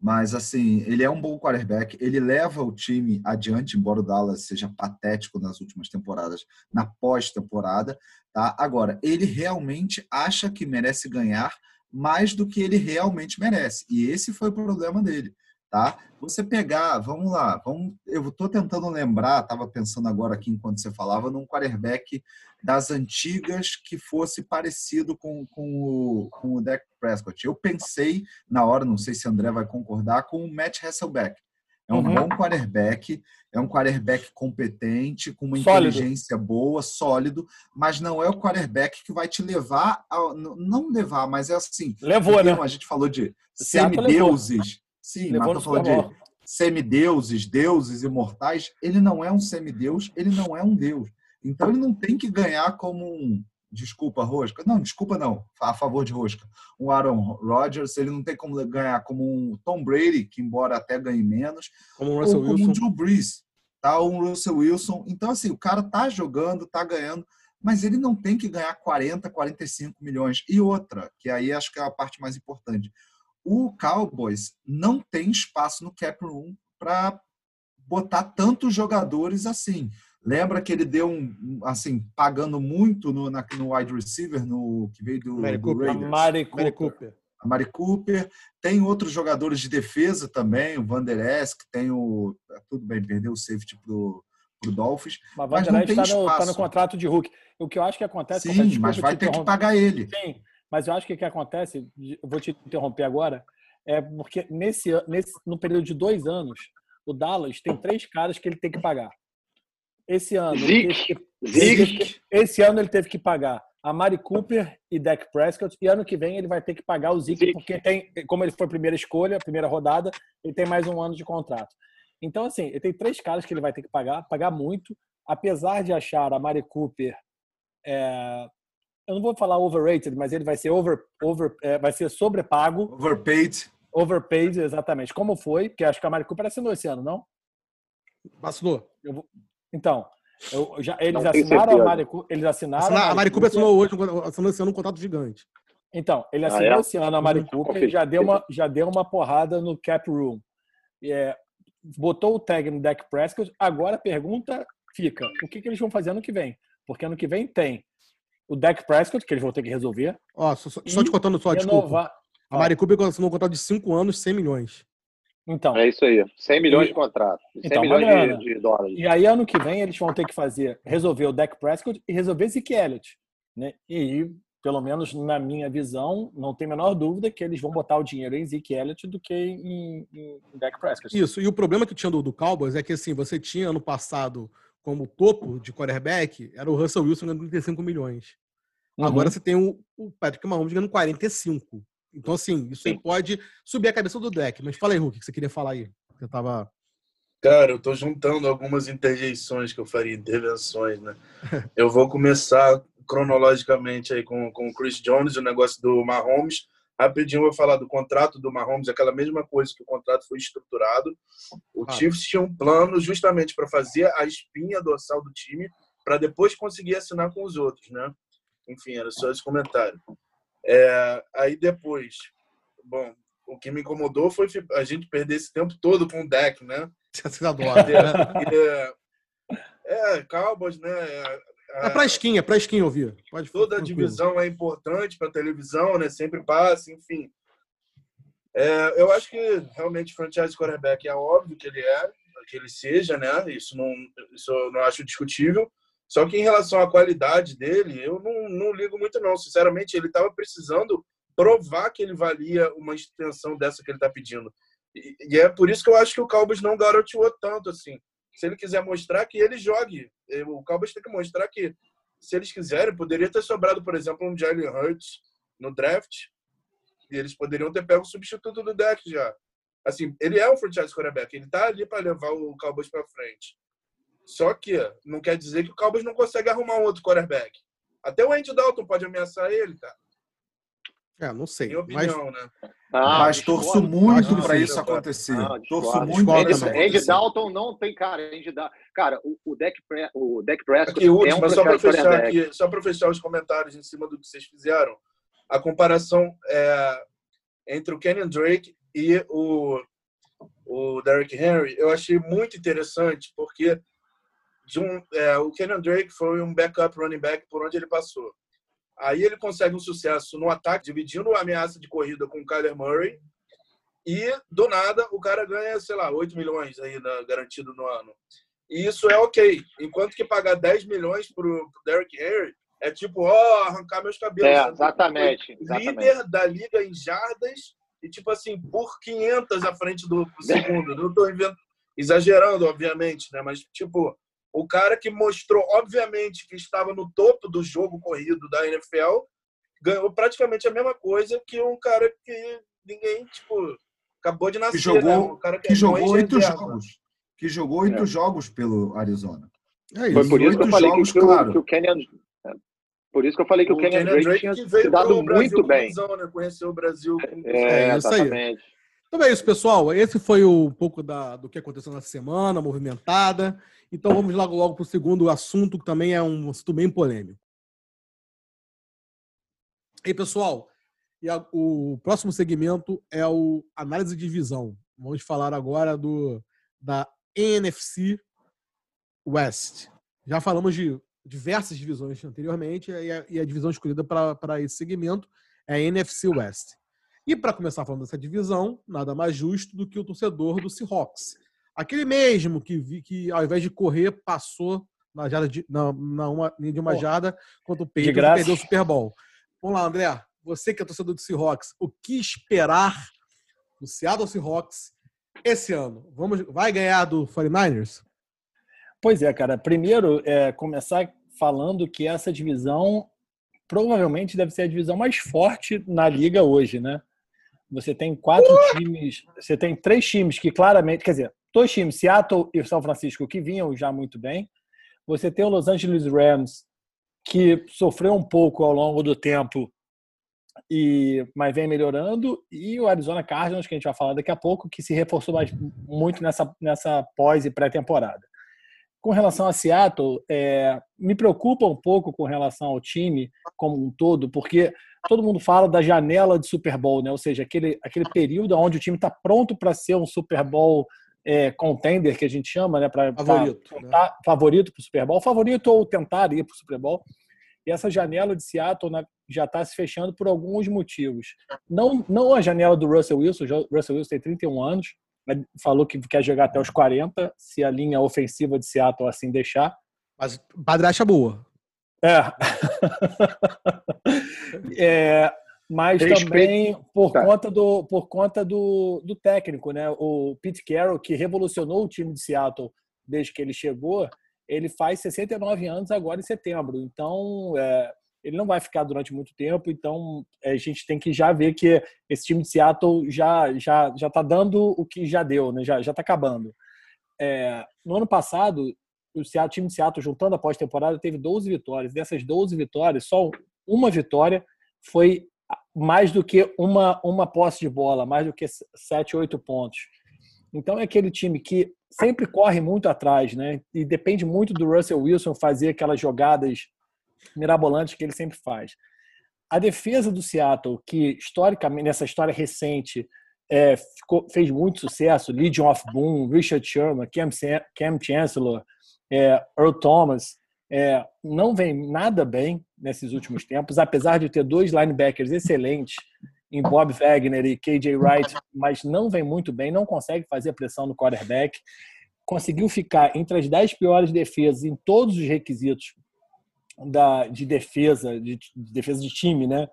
[SPEAKER 4] Mas, assim, ele é um bom quarterback, ele leva o time adiante, embora o Dallas seja patético nas últimas temporadas, na pós-temporada, tá? Agora, ele realmente acha que merece ganhar mais do que ele realmente merece. E esse foi o problema dele tá? Você pegar, vamos lá, vamos, eu estou tentando lembrar, estava pensando agora aqui enquanto você falava, num quarterback das antigas que fosse parecido com, com, o, com o Dak Prescott. Eu pensei, na hora, não sei se André vai concordar, com o Matt Hasselbeck. É um uhum. bom quarterback, é um quarterback competente, com uma sólido. inteligência boa, sólido, mas não é o quarterback que vai te levar, a, não levar, mas é assim.
[SPEAKER 3] Levou, né?
[SPEAKER 4] A gente falou de semideuses. Sim, Levou mas falando de semideuses, deuses imortais. Ele não é um semideus, ele não é um deus. Então ele não tem que ganhar como um. Desculpa, Rosca. Não, desculpa não, a favor de Rosca. Um Aaron Rodgers, ele não tem como ganhar como um Tom Brady, que embora até ganhe menos,
[SPEAKER 3] como um Russell
[SPEAKER 4] ou como
[SPEAKER 3] Wilson.
[SPEAKER 4] um Drew Brees, tá? um Russell Wilson. Então, assim, o cara tá jogando, tá ganhando, mas ele não tem que ganhar 40, 45 milhões. E outra, que aí acho que é a parte mais importante o Cowboys não tem espaço no cap room para botar tantos jogadores assim. Lembra que ele deu um, assim, pagando muito no, na, no wide receiver, no que veio do,
[SPEAKER 3] Mary
[SPEAKER 4] do
[SPEAKER 3] Cooper.
[SPEAKER 4] Raiders.
[SPEAKER 3] Mary Cooper. Cooper.
[SPEAKER 4] A Mari Cooper. Tem outros jogadores de defesa também, o Van Der Esk, tem o... Tudo bem, perdeu o safety pro, pro Dolphins.
[SPEAKER 3] Mas, mas não tem está no, tá no contrato de Hulk. O que eu acho que acontece...
[SPEAKER 4] Sim, mas vai ter que pagar ele.
[SPEAKER 3] Sim, mas eu acho que o que acontece, vou te interromper agora, é porque nesse, nesse, no período de dois anos, o Dallas tem três caras que ele tem que pagar. Esse ano,
[SPEAKER 2] Zeke,
[SPEAKER 3] Zeke. esse ano ele teve que pagar a Mari Cooper e Dak Prescott, e ano que vem ele vai ter que pagar o Zeke, Zeke, porque tem, como ele foi primeira escolha, primeira rodada, ele tem mais um ano de contrato. Então, assim, ele tem três caras que ele vai ter que pagar, pagar muito, apesar de achar a Mari Cooper é, eu não vou falar overrated, mas ele vai ser over, over é, vai ser sobrepago.
[SPEAKER 4] Overpaid.
[SPEAKER 3] Overpaid, exatamente. Como foi? Porque acho que a Mari Cooper assinou esse ano, não?
[SPEAKER 4] Assinou.
[SPEAKER 3] Vou... Então, eu, já, eles assinaram a Mari eles assinaram. Assinar,
[SPEAKER 4] a Mari Cooper assinou hoje, assinou esse ano um contrato gigante.
[SPEAKER 3] Então, ele assinou ah, é? esse ano a Mari Cooper e já deu uma, já deu uma porrada no cap room. É, botou o tag no deck Prescott. Agora a pergunta fica: o que, que eles vão fazer ano que vem? Porque ano que vem tem o Dak Prescott, que eles vão ter que resolver.
[SPEAKER 4] Ó, só, só, só te contando só, renovar... desculpa. A Mari Cooper assinou um contrato de 5 anos, 100 milhões.
[SPEAKER 2] Então. É isso aí. 100 milhões e... de contrato. 100 então, milhões de, de, dólares.
[SPEAKER 3] E aí, ano que vem, eles vão ter que fazer, resolver o Dak Prescott e resolver Zeke Elliott. Né? E, pelo menos na minha visão, não tem a menor dúvida que eles vão botar o dinheiro em Zeke Elliott do que em, em, em Dak Prescott. Isso. E o problema que tinha do, do Cowboys é que, assim, você tinha ano passado como topo de quarterback, era o Russell Wilson ganhando 35 milhões. Uhum. Agora você tem o, o Patrick Mahomes ganhando 45. Então, assim, isso aí pode subir a cabeça do deck. Mas fala aí, Hulk, o que você queria falar aí.
[SPEAKER 1] Você tava.
[SPEAKER 5] Cara, eu tô juntando algumas interjeições que eu faria, intervenções, né? Eu vou começar cronologicamente aí com, com o Chris Jones, o negócio do Mahomes. Rapidinho eu vou falar do contrato do Mahomes, aquela mesma coisa que o contrato foi estruturado. O ah. Chiefs tinha um plano justamente para fazer a espinha dorsal do time para depois conseguir assinar com os outros, né? Enfim, era só esse comentário. É, aí depois, bom, o que me incomodou foi a gente perder esse tempo todo com o deck, né?
[SPEAKER 1] Você adora,
[SPEAKER 5] né? (laughs) É, é, Cowboys, né?
[SPEAKER 1] É, é pra esquinha, é pra esquinha ouvir.
[SPEAKER 5] Pode Toda a divisão é importante para televisão, né? Sempre passa, enfim. É, eu acho que realmente franchise quarterback é óbvio que ele é, que ele seja, né? Isso não, isso eu não acho discutível. Só que em relação à qualidade dele, eu não, não ligo muito, não. Sinceramente, ele estava precisando provar que ele valia uma extensão dessa que ele está pedindo. E, e, é por isso que eu acho que o Cowboys não garoteou tanto assim. Se ele quiser mostrar que ele jogue, o Cowboys tem que mostrar que, se eles quiserem, poderia ter sobrado, por exemplo, um Jalen Hurts no draft, e eles poderiam ter pego o substituto do deck já. Assim, ele é um franchise quarterback, ele está ali para levar o Cowboys para frente. Só que não quer dizer que o Cowboys não consegue arrumar um outro quarterback. Até o Andy Dalton pode ameaçar ele, cara.
[SPEAKER 1] É, não sei.
[SPEAKER 5] Minha opinião, mas... né?
[SPEAKER 4] Ah, mas torço muito para isso acontecer. Ah, torço muito
[SPEAKER 2] Andy, Andy Dalton não tem cara. Andy da... Cara, o, o Deck, Pre... o Deck Prescott
[SPEAKER 5] aqui, último, é um só para fechar aqui, só para fechar os comentários em cima do que vocês fizeram. A comparação é, entre o Kenyon Drake e o, o Derrick Henry, eu achei muito interessante, porque de um, é, o Kenyon Drake foi um backup running back por onde ele passou. Aí ele consegue um sucesso no ataque, dividindo a ameaça de corrida com o Kyler Murray. E, do nada, o cara ganha, sei lá, 8 milhões aí na, garantido no ano. E isso é ok. Enquanto que pagar 10 milhões para o Derrick Henry é tipo, ó, oh, arrancar meus cabelos.
[SPEAKER 2] É, exatamente, exatamente.
[SPEAKER 5] Líder da liga em jardas e, tipo assim, por 500 à frente do segundo. Não estou exagerando, obviamente, né? Mas, tipo, o cara que mostrou, obviamente, que estava no topo do jogo corrido da NFL, ganhou praticamente a mesma coisa que um cara que ninguém, tipo, acabou de nascer.
[SPEAKER 4] Que jogou,
[SPEAKER 5] né?
[SPEAKER 4] um cara que, que jogou oito jogos. Que jogou oito é. jogos pelo Arizona.
[SPEAKER 2] É isso. Foi por isso que eu falei jogos, que, claro. que, o Kenyan. É, por isso que eu falei que o, o Kenyan Drake, Drake tinha se dado muito bem.
[SPEAKER 5] Visão, né? Conheceu o Brasil.
[SPEAKER 1] É, é isso aí. Então é isso, pessoal. Esse foi um pouco da, do que aconteceu na semana, movimentada. Então vamos logo logo para o segundo assunto, que também é um assunto bem polêmico. E pessoal, e a, o próximo segmento é o análise de divisão. Vamos falar agora do da NFC West. Já falamos de diversas divisões anteriormente e a, e a divisão escolhida para esse segmento é a NFC West. E para começar falando dessa divisão, nada mais justo do que o torcedor do Seahawks, Aquele mesmo que vi que, ao invés de correr, passou na, jarda de, na, na uma, linha de uma jarda contra o Patriots e perdeu o Super Bowl. Vamos lá, André. Você que é torcedor do Seahawks, o que esperar do Seattle Seahawks esse ano? Vamos, vai ganhar do 49ers?
[SPEAKER 3] Pois é, cara. Primeiro, é, começar falando que essa divisão provavelmente deve ser a divisão mais forte na liga hoje, né? Você tem quatro uh! times, você tem três times que claramente, quer dizer, dois times, Seattle e São Francisco, que vinham já muito bem. Você tem o Los Angeles Rams, que sofreu um pouco ao longo do tempo, e mas vem melhorando. E o Arizona Cardinals, que a gente vai falar daqui a pouco, que se reforçou mais, muito nessa, nessa pós e pré-temporada. Com relação a Seattle, é, me preocupa um pouco com relação ao time como um todo, porque todo mundo fala da janela de Super Bowl, né? ou seja, aquele, aquele período onde o time está pronto para ser um Super Bowl é, contender que a gente chama, né, para
[SPEAKER 1] favorito,
[SPEAKER 3] pra, né? favorito para o Super Bowl, favorito ou tentar ir para o Super Bowl. E essa janela de Seattle né, já está se fechando por alguns motivos. Não, não a janela do Russell Wilson, o Russell Wilson tem 31 anos, né, falou que quer jogar até os 40, se a linha ofensiva de Seattle assim deixar.
[SPEAKER 1] Mas padracha boa.
[SPEAKER 3] É. (laughs) é mas também por tá. conta, do, por conta do, do técnico, né? O Pete Carroll, que revolucionou o time de Seattle desde que ele chegou, ele faz 69 anos agora em setembro. Então, é, ele não vai ficar durante muito tempo, então a gente tem que já ver que esse time de Seattle já já já está dando o que já deu, né? já já está acabando. É, no ano passado, o Seattle, time de Seattle, juntando a pós-temporada, teve 12 vitórias. Dessas 12 vitórias, só uma vitória foi mais do que uma, uma posse de bola, mais do que 7, 8 pontos. Então é aquele time que sempre corre muito atrás, né? E depende muito do Russell Wilson fazer aquelas jogadas mirabolantes que ele sempre faz. A defesa do Seattle, que historicamente, nessa história recente, é, ficou, fez muito sucesso, Legion of Boom, Richard Sherman, Cam, Cam Chancellor, é, Earl Thomas, é, não vem nada bem nesses últimos tempos, apesar de ter dois linebackers excelentes em Bob Wagner e KJ Wright, mas não vem muito bem, não consegue fazer pressão no quarterback. Conseguiu ficar entre as dez piores defesas em todos os requisitos da, de defesa, de, de defesa de time, né,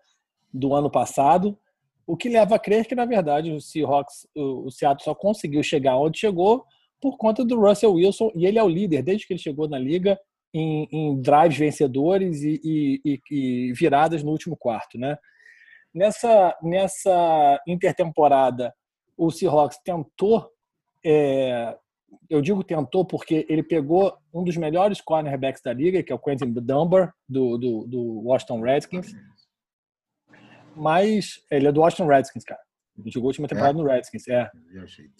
[SPEAKER 3] do ano passado. O que leva a crer que, na verdade, o Seahawks, o Seattle só conseguiu chegar onde chegou por conta do Russell Wilson, e ele é o líder desde que ele chegou na liga em, em drives vencedores e, e, e, viradas no último quarto, né? Nessa, nessa intertemporada, o Seahawks tentou, é, eu digo tentou porque ele pegou um dos melhores cornerbacks da liga, que é o Quentin Dunbar, do, do, do Washington Redskins, mas ele é do Washington Redskins, cara. Ele jogou a última temporada é? no Redskins, é.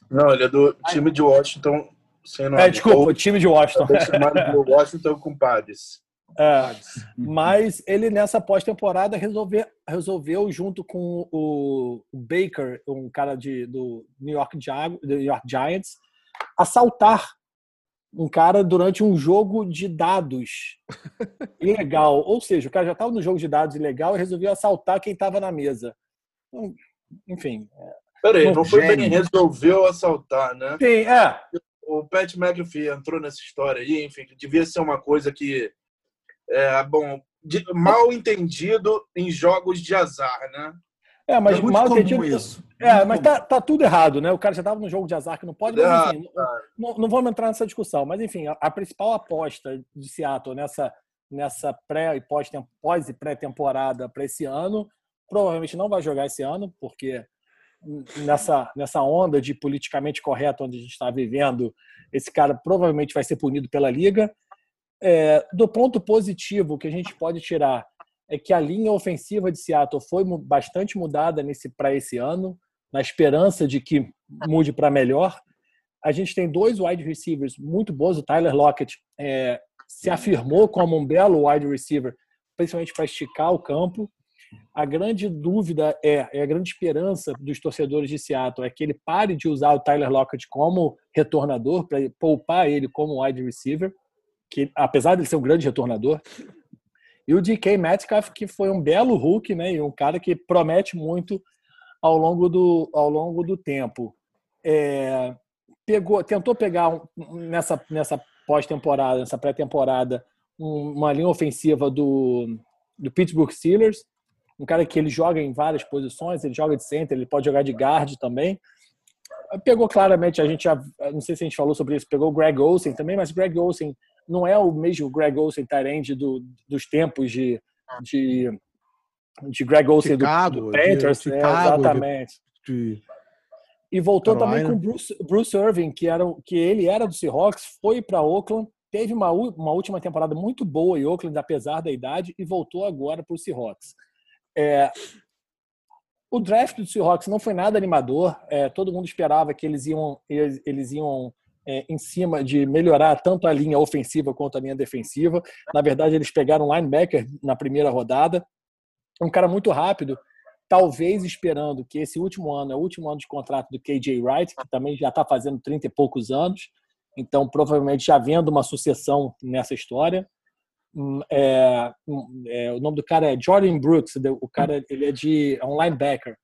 [SPEAKER 5] Não, ele é do time de Washington
[SPEAKER 3] sem nome. É, desculpa, o time de Washington.
[SPEAKER 5] chamado Washington com Padres. (laughs)
[SPEAKER 3] É, mas ele nessa pós-temporada resolveu, resolveu, junto com o Baker, um cara de, do New York, do New York Giants, assaltar um cara durante um jogo de dados (laughs) ilegal. Ou seja, o cara já estava no jogo de dados ilegal e resolveu assaltar quem estava na mesa. Então, enfim. É,
[SPEAKER 5] Peraí, não foi bem resolveu assaltar, né?
[SPEAKER 3] Sim, é.
[SPEAKER 5] O Pat McAfee entrou nessa história aí, enfim, devia ser uma coisa que é, bom, de, mal entendido em jogos de azar, né?
[SPEAKER 3] É, mas é mal entendido. Isso. É, mas tá, tá, tudo errado, né? O cara já estava no jogo de azar que não pode, mas enfim, não, não, vamos entrar nessa discussão. Mas enfim, a, a principal aposta de Seattle nessa, nessa pré e pós, pós e pré-temporada para esse ano, provavelmente não vai jogar esse ano, porque nessa, nessa onda de politicamente correto onde a gente está vivendo, esse cara provavelmente vai ser punido pela liga. É, do ponto positivo que a gente pode tirar é que a linha ofensiva de Seattle foi bastante mudada nesse para esse ano, na esperança de que mude para melhor. A gente tem dois wide receivers muito bons. O Tyler Lockett é, se afirmou como um belo wide receiver, principalmente para esticar o campo. A grande dúvida é, é a grande esperança dos torcedores de Seattle é que ele pare de usar o Tyler Lockett como retornador para poupar ele como wide receiver, que apesar de ele ser um grande retornador, e o DK Metcalf que foi um belo Hulk, né, e um cara que promete muito ao longo do ao longo do tempo. É, pegou, tentou pegar um, nessa nessa pós-temporada, nessa pré-temporada, um, uma linha ofensiva do do Pittsburgh Steelers um cara que ele joga em várias posições, ele joga de center, ele pode jogar de guard também. Pegou claramente, a gente já, não sei se a gente falou sobre isso, pegou o Greg Olsen também, mas Greg Olsen não é o mesmo Greg Olsen Tyrande do, dos tempos de, de, de Greg Olsen Chicago, do, do Panthers, né? exatamente. De, e voltou Carolina. também com Bruce, Bruce Irving, que, era, que ele era do Seahawks, foi para Oakland, teve uma, uma última temporada muito boa em Oakland, apesar da idade, e voltou agora para o Seahawks. É, o draft do Seahawks não foi nada animador. É, todo mundo esperava que eles iam, eles, eles iam é, em cima de melhorar tanto a linha ofensiva quanto a linha defensiva. Na verdade, eles pegaram um linebacker na primeira rodada, um cara muito rápido, talvez esperando que esse último ano é o último ano de contrato do KJ Wright, que também já está fazendo 30 e poucos anos. Então, provavelmente já vendo uma sucessão nessa história. É, é, o nome do cara é Jordan Brooks, o cara ele é de é um linebacker.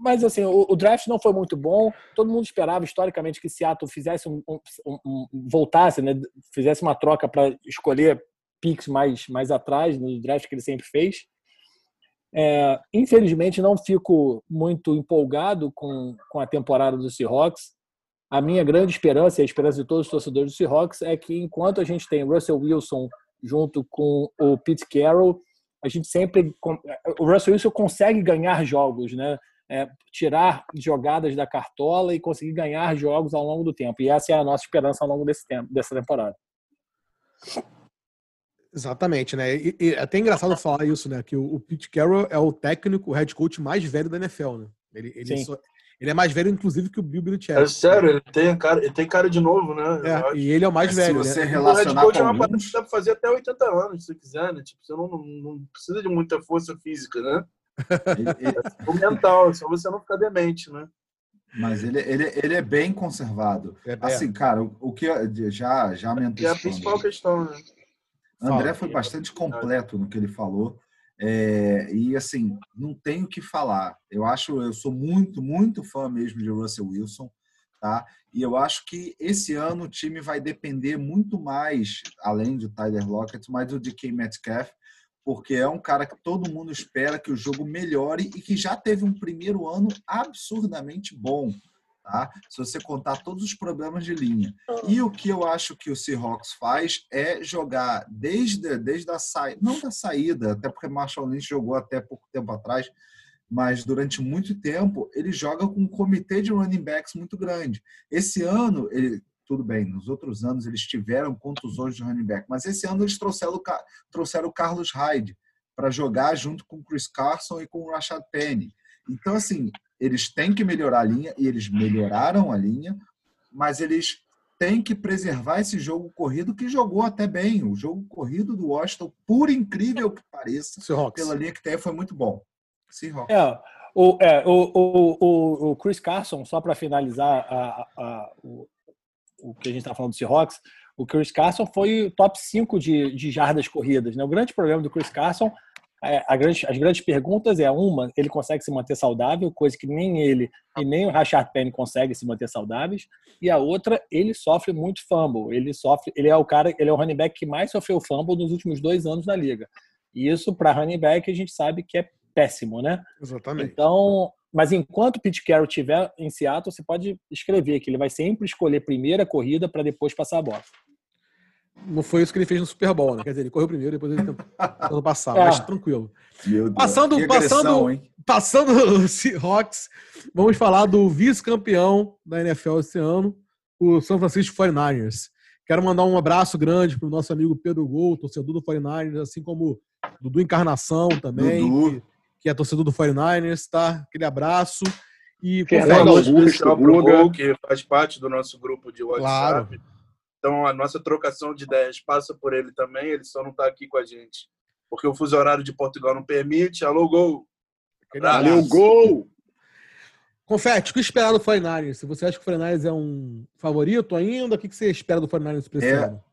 [SPEAKER 3] Mas assim, o, o, draft não foi muito bom. Todo mundo esperava historicamente que Seattle fizesse um, um, um voltasse, né, fizesse uma troca para escolher picks mais mais atrás no draft que ele sempre fez. É, infelizmente, não fico muito empolgado com, com a temporada do Seahawks a minha grande esperança e a esperança de todos os torcedores do Seahawks é que enquanto a gente tem Russell Wilson junto com o Pete Carroll, a gente sempre o Russell Wilson consegue ganhar jogos, né? É, tirar jogadas da cartola e conseguir ganhar jogos ao longo do tempo. E essa é a nossa esperança ao longo desse tempo, dessa temporada.
[SPEAKER 1] Exatamente, né? E, e é até engraçado falar isso, né? Que o, o Pete Carroll é o técnico, o head coach mais velho da NFL, né? Ele, ele, só, ele é mais velho, inclusive, que o Bill Belichick.
[SPEAKER 5] É sério, ele tem cara, ele tem cara de novo, né?
[SPEAKER 1] É, e ele é o mais é, velho.
[SPEAKER 4] Se você né? relacionar o head coach
[SPEAKER 5] é uma parada que dá pra fazer até 80 anos, se quiser, né? Tipo, você não, não precisa de muita força física, né? é o mental, só você não ficar demente, né?
[SPEAKER 4] Mas ele, ele, ele é bem conservado. É assim, cara, o, o que já, já me.
[SPEAKER 5] É a principal questão, né?
[SPEAKER 4] André foi bastante completo no que ele falou. É, e assim, não tenho o que falar. Eu acho, eu sou muito, muito fã mesmo de Russell Wilson, tá? E eu acho que esse ano o time vai depender muito mais, além do Tyler Lockett, mais do DK Metcalf, porque é um cara que todo mundo espera que o jogo melhore e que já teve um primeiro ano absurdamente bom tá? Se você contar todos os problemas de linha. E o que eu acho que o Seahawks faz é jogar desde, desde a saída, não da saída, até porque Marshall Lynch jogou até pouco tempo atrás, mas durante muito tempo ele joga com um comitê de running backs muito grande. Esse ano, ele, tudo bem, nos outros anos eles tiveram contusões de running back, mas esse ano eles trouxeram, trouxeram o Carlos Hyde para jogar junto com o Chris Carson e com o Rashad Penny. Então, assim, eles têm que melhorar a linha e eles melhoraram a linha, mas eles têm que preservar esse jogo corrido que jogou até bem. O jogo corrido do Washington, por incrível que pareça,
[SPEAKER 1] Seahawks.
[SPEAKER 4] pela linha que tem, foi muito bom.
[SPEAKER 3] Seahawks. É, o, é, o, o, o, Chris Carson, só para finalizar a, a, o, o que a gente está falando do Seahawks, o Chris Carson foi top 5 de, de jardas corridas. Né? O grande problema do Chris Carson grande, as grandes perguntas é uma, ele consegue se manter saudável, coisa que nem ele e nem o Rashard Penny conseguem se manter saudáveis. E a outra, ele sofre muito fumble. Ele sofre, ele é o cara, ele é o running back que mais sofreu fumble nos últimos dois anos na liga. E isso para running back a gente sabe que é péssimo, né?
[SPEAKER 1] Exatamente.
[SPEAKER 3] Então, mas enquanto o Pete Carroll estiver em Seattle, você pode escrever que ele vai sempre escolher primeira corrida para depois passar a bola.
[SPEAKER 1] Não foi isso que ele fez no Super Bowl, né? Quer dizer, ele correu primeiro, depois ele tentou (laughs) passar, é. mas tranquilo. Passando, passando, passando (laughs) o Seahawks, vamos falar do vice-campeão da NFL esse ano, o São Francisco 49ers. Quero mandar um abraço grande para o nosso amigo Pedro Gol, torcedor do 49ers, assim como Dudu Encarnação também,
[SPEAKER 4] Dudu.
[SPEAKER 1] Que, que, é torcedor do 49ers, tá? Aquele abraço. E
[SPEAKER 5] Fernando Augusto, Gol, que faz parte do nosso grupo de WhatsApp.
[SPEAKER 1] Claro.
[SPEAKER 5] Então, a nossa trocação de ideias passa por ele também, ele só não está aqui com a gente. Porque o fuso horário de Portugal não permite. Alô, gol!
[SPEAKER 2] Valeu, gol!
[SPEAKER 1] Confete, o que esperar do 49 Se você acha que o 49 é um favorito ainda, o que você espera do 49 para esse
[SPEAKER 4] é,
[SPEAKER 1] ano?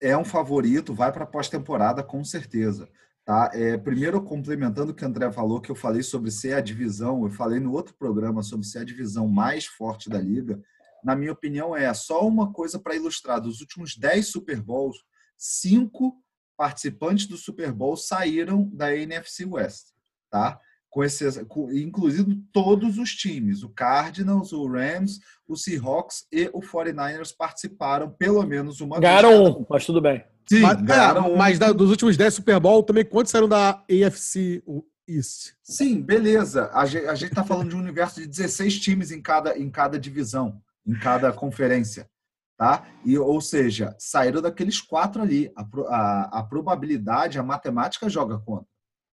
[SPEAKER 4] É um favorito, vai para pós-temporada com certeza. Tá? É, primeiro, complementando o que o André falou, que eu falei sobre ser a divisão, eu falei no outro programa sobre ser a divisão mais forte da liga na minha opinião, é só uma coisa para ilustrar. Dos últimos 10 Super Bowls, cinco participantes do Super Bowl saíram da NFC West, tá? Com esse, com, inclusive todos os times, o Cardinals, o Rams, o Seahawks e o 49ers participaram pelo menos uma
[SPEAKER 3] ganharam vez. Ganharam um, mas tudo bem.
[SPEAKER 1] Sim, mas, ganharam é, um. mas da, dos últimos 10 Super Bowl, também quantos saíram da AFC East?
[SPEAKER 4] Sim, beleza. A gente, a gente tá falando de um universo de 16 times em cada, em cada divisão em cada conferência, tá? E, ou seja, saíram daqueles quatro ali. A, a, a probabilidade, a matemática joga contra.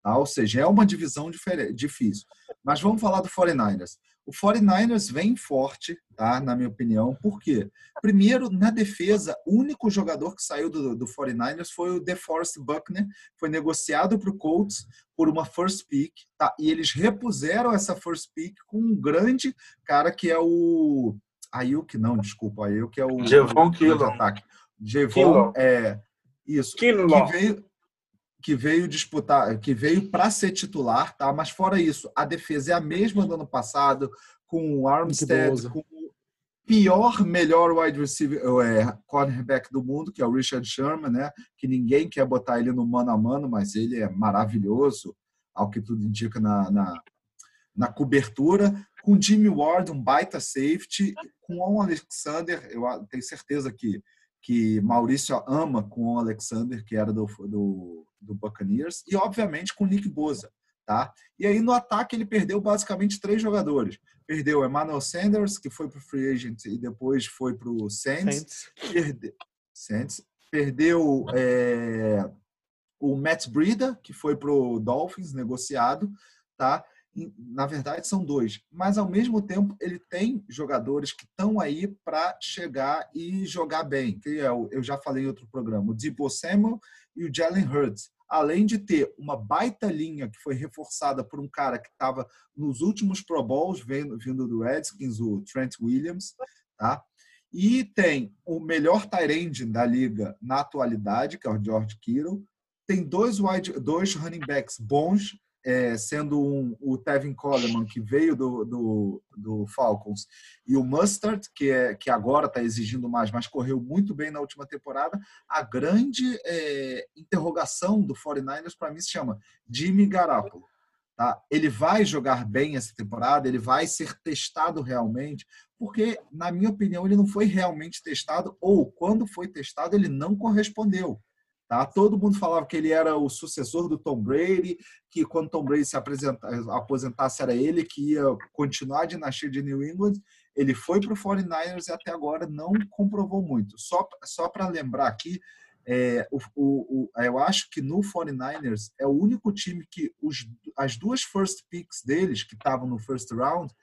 [SPEAKER 4] Tá? Ou seja, é uma divisão difícil. Mas vamos falar do 49ers. O 49ers vem forte, tá? na minha opinião. Por quê? Primeiro, na defesa, o único jogador que saiu do, do 49ers foi o DeForest Buckner. Foi negociado para o Colts por uma first pick. Tá? E eles repuseram essa first pick com um grande cara que é o Ayuk não, desculpa, Ayuk é o
[SPEAKER 5] Jevon Killon.
[SPEAKER 4] ataque. Jevon é isso. Que veio que veio disputar, que veio para ser titular, tá? Mas fora isso, a defesa é a mesma do ano passado, com o Armstead, com o pior, melhor wide receiver, é, cornerback do mundo, que é o Richard Sherman, né? Que ninguém quer botar ele no mano a mano, mas ele é maravilhoso, ao que tudo indica na, na, na cobertura com Jimmy Ward, um baita safety, com o Alexander, eu tenho certeza que, que Maurício ama com o Alexander, que era do, do, do Buccaneers, e obviamente com o Nick Boza. Tá? E aí no ataque ele perdeu basicamente três jogadores. Perdeu Emmanuel Sanders, que foi para o Free Agent e depois foi para o Saints. Perde... Saints. Perdeu é... o Matt Breida, que foi para o Dolphins, negociado. Tá? Na verdade são dois, mas ao mesmo tempo ele tem jogadores que estão aí para chegar e jogar bem, que é o, eu já falei em outro programa, o Debo Samuel e o Jalen Hurts. Além de ter uma baita linha que foi reforçada por um cara que estava nos últimos Pro Bowls, vindo, vindo do Redskins, o Trent Williams, tá? E tem o melhor tight da liga na atualidade, que é o George Kittle. Tem dois, wide, dois running backs bons, é, sendo um, o Tevin Coleman, que veio do, do, do, Falcons, e o Mustard, que, é, que agora está exigindo mais, mas correu muito bem na última temporada, a grande é, interrogação do 49ers, para mim, se chama Jimmy Garoppolo. Tá? Ele vai jogar bem essa temporada, ele vai ser testado realmente, porque, na minha opinião, ele não foi realmente testado, ou quando foi testado, ele não correspondeu. Tá? Todo mundo falava que ele era o sucessor do Tom Brady, que quando Tom Brady se aposentasse era ele que ia continuar a dinastia de New England. Ele foi para o 49ers e até agora não comprovou muito. Só, só para lembrar aqui, é, o, o, o, eu acho que no 49ers é o único time que os, as duas first picks deles, que estavam no first round,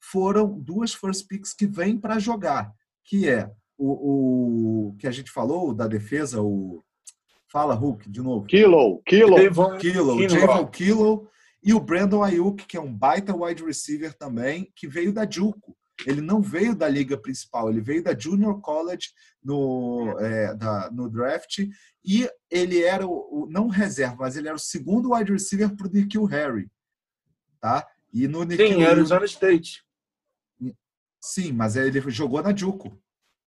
[SPEAKER 4] foram duas first picks que vêm para jogar, que é o, o que a gente falou da defesa, o Fala, Hulk, de novo.
[SPEAKER 2] Kilo, Kilo.
[SPEAKER 4] Kilo, Javon Kilo. E o Brandon Ayuk, que é um baita wide receiver também, que veio da Juco. Ele não veio da liga principal, ele veio da Junior College no, é, da, no draft e ele era o, o, não reserva, mas ele era o segundo wide receiver para o Nikhil Harry, tá?
[SPEAKER 5] E no Nikhil, Sim, Arizona State.
[SPEAKER 4] Sim, mas ele jogou na Juco.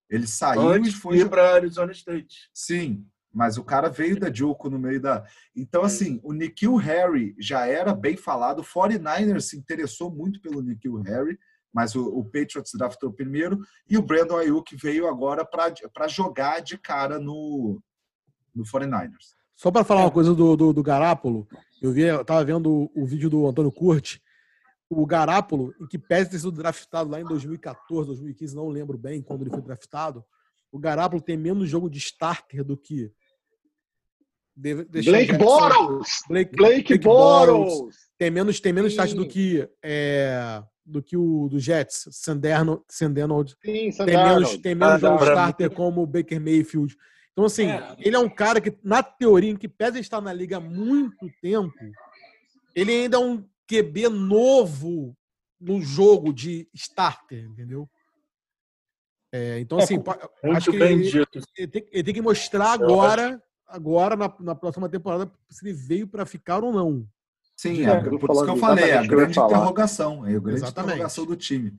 [SPEAKER 4] Ele saiu
[SPEAKER 5] Antes e foi para Arizona State.
[SPEAKER 4] Sim, mas o cara veio da Juco no meio da. Então, assim, o Nikhil Harry já era bem falado. O 49ers se interessou muito pelo Nikhil Harry, mas o, o Patriots draftou primeiro. E o Brandon Ayuk veio agora para jogar de cara no, no 49ers.
[SPEAKER 1] Só para falar uma coisa do, do, do Garápolo, eu vi, eu tava vendo o, o vídeo do Antônio Curti. O Garápolo, em que pese ter sido draftado lá em 2014, 2015, não lembro bem quando ele foi draftado, o Garápolo tem menos jogo de starter do que
[SPEAKER 2] Blake Bottles!
[SPEAKER 1] Blake, Blake, Blake Bottles! Tem menos, tem menos start do que é, do que o do Jets, Sanderno, Sandernold.
[SPEAKER 2] Sim,
[SPEAKER 1] tem menos, tem menos ah, starter como o Baker Mayfield. Então, assim, é. ele é um cara que, na teoria, em que pese estar na liga há muito tempo, ele ainda é um QB novo no jogo de starter, entendeu? É, então, assim, é, acho que ele, ele, tem, ele, tem, que mostrar agora agora na, na próxima temporada se ele veio para ficar ou não.
[SPEAKER 4] Sim, é, por isso que eu falei, é a grande interrogação, é a grande Exatamente. interrogação do time.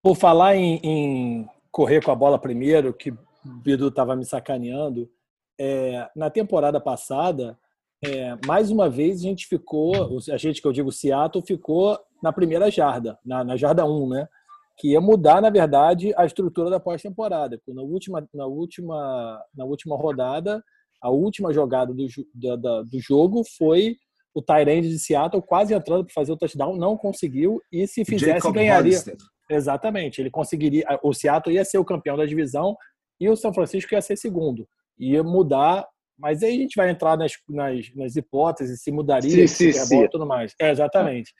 [SPEAKER 3] Por falar em, em, correr com a bola primeiro, que o Bidu estava me sacaneando, é, na temporada passada, é, mais uma vez a gente ficou, a gente que eu digo Seattle, ficou na primeira jarda, na, na jarda 1, né? Que ia mudar, na verdade, a estrutura da pós-temporada. Na última, na, última, na última rodada, a última jogada do, do, do jogo foi o Tyrande de Seattle quase entrando para fazer o touchdown, não conseguiu e se fizesse Jacob ganharia. Hollister. Exatamente, ele conseguiria. O Seattle ia ser o campeão da divisão e o São Francisco ia ser segundo. Ia mudar, mas aí a gente vai entrar nas, nas, nas hipóteses, se mudaria,
[SPEAKER 2] sim, sim, sim.
[SPEAKER 3] tudo mais. É, exatamente.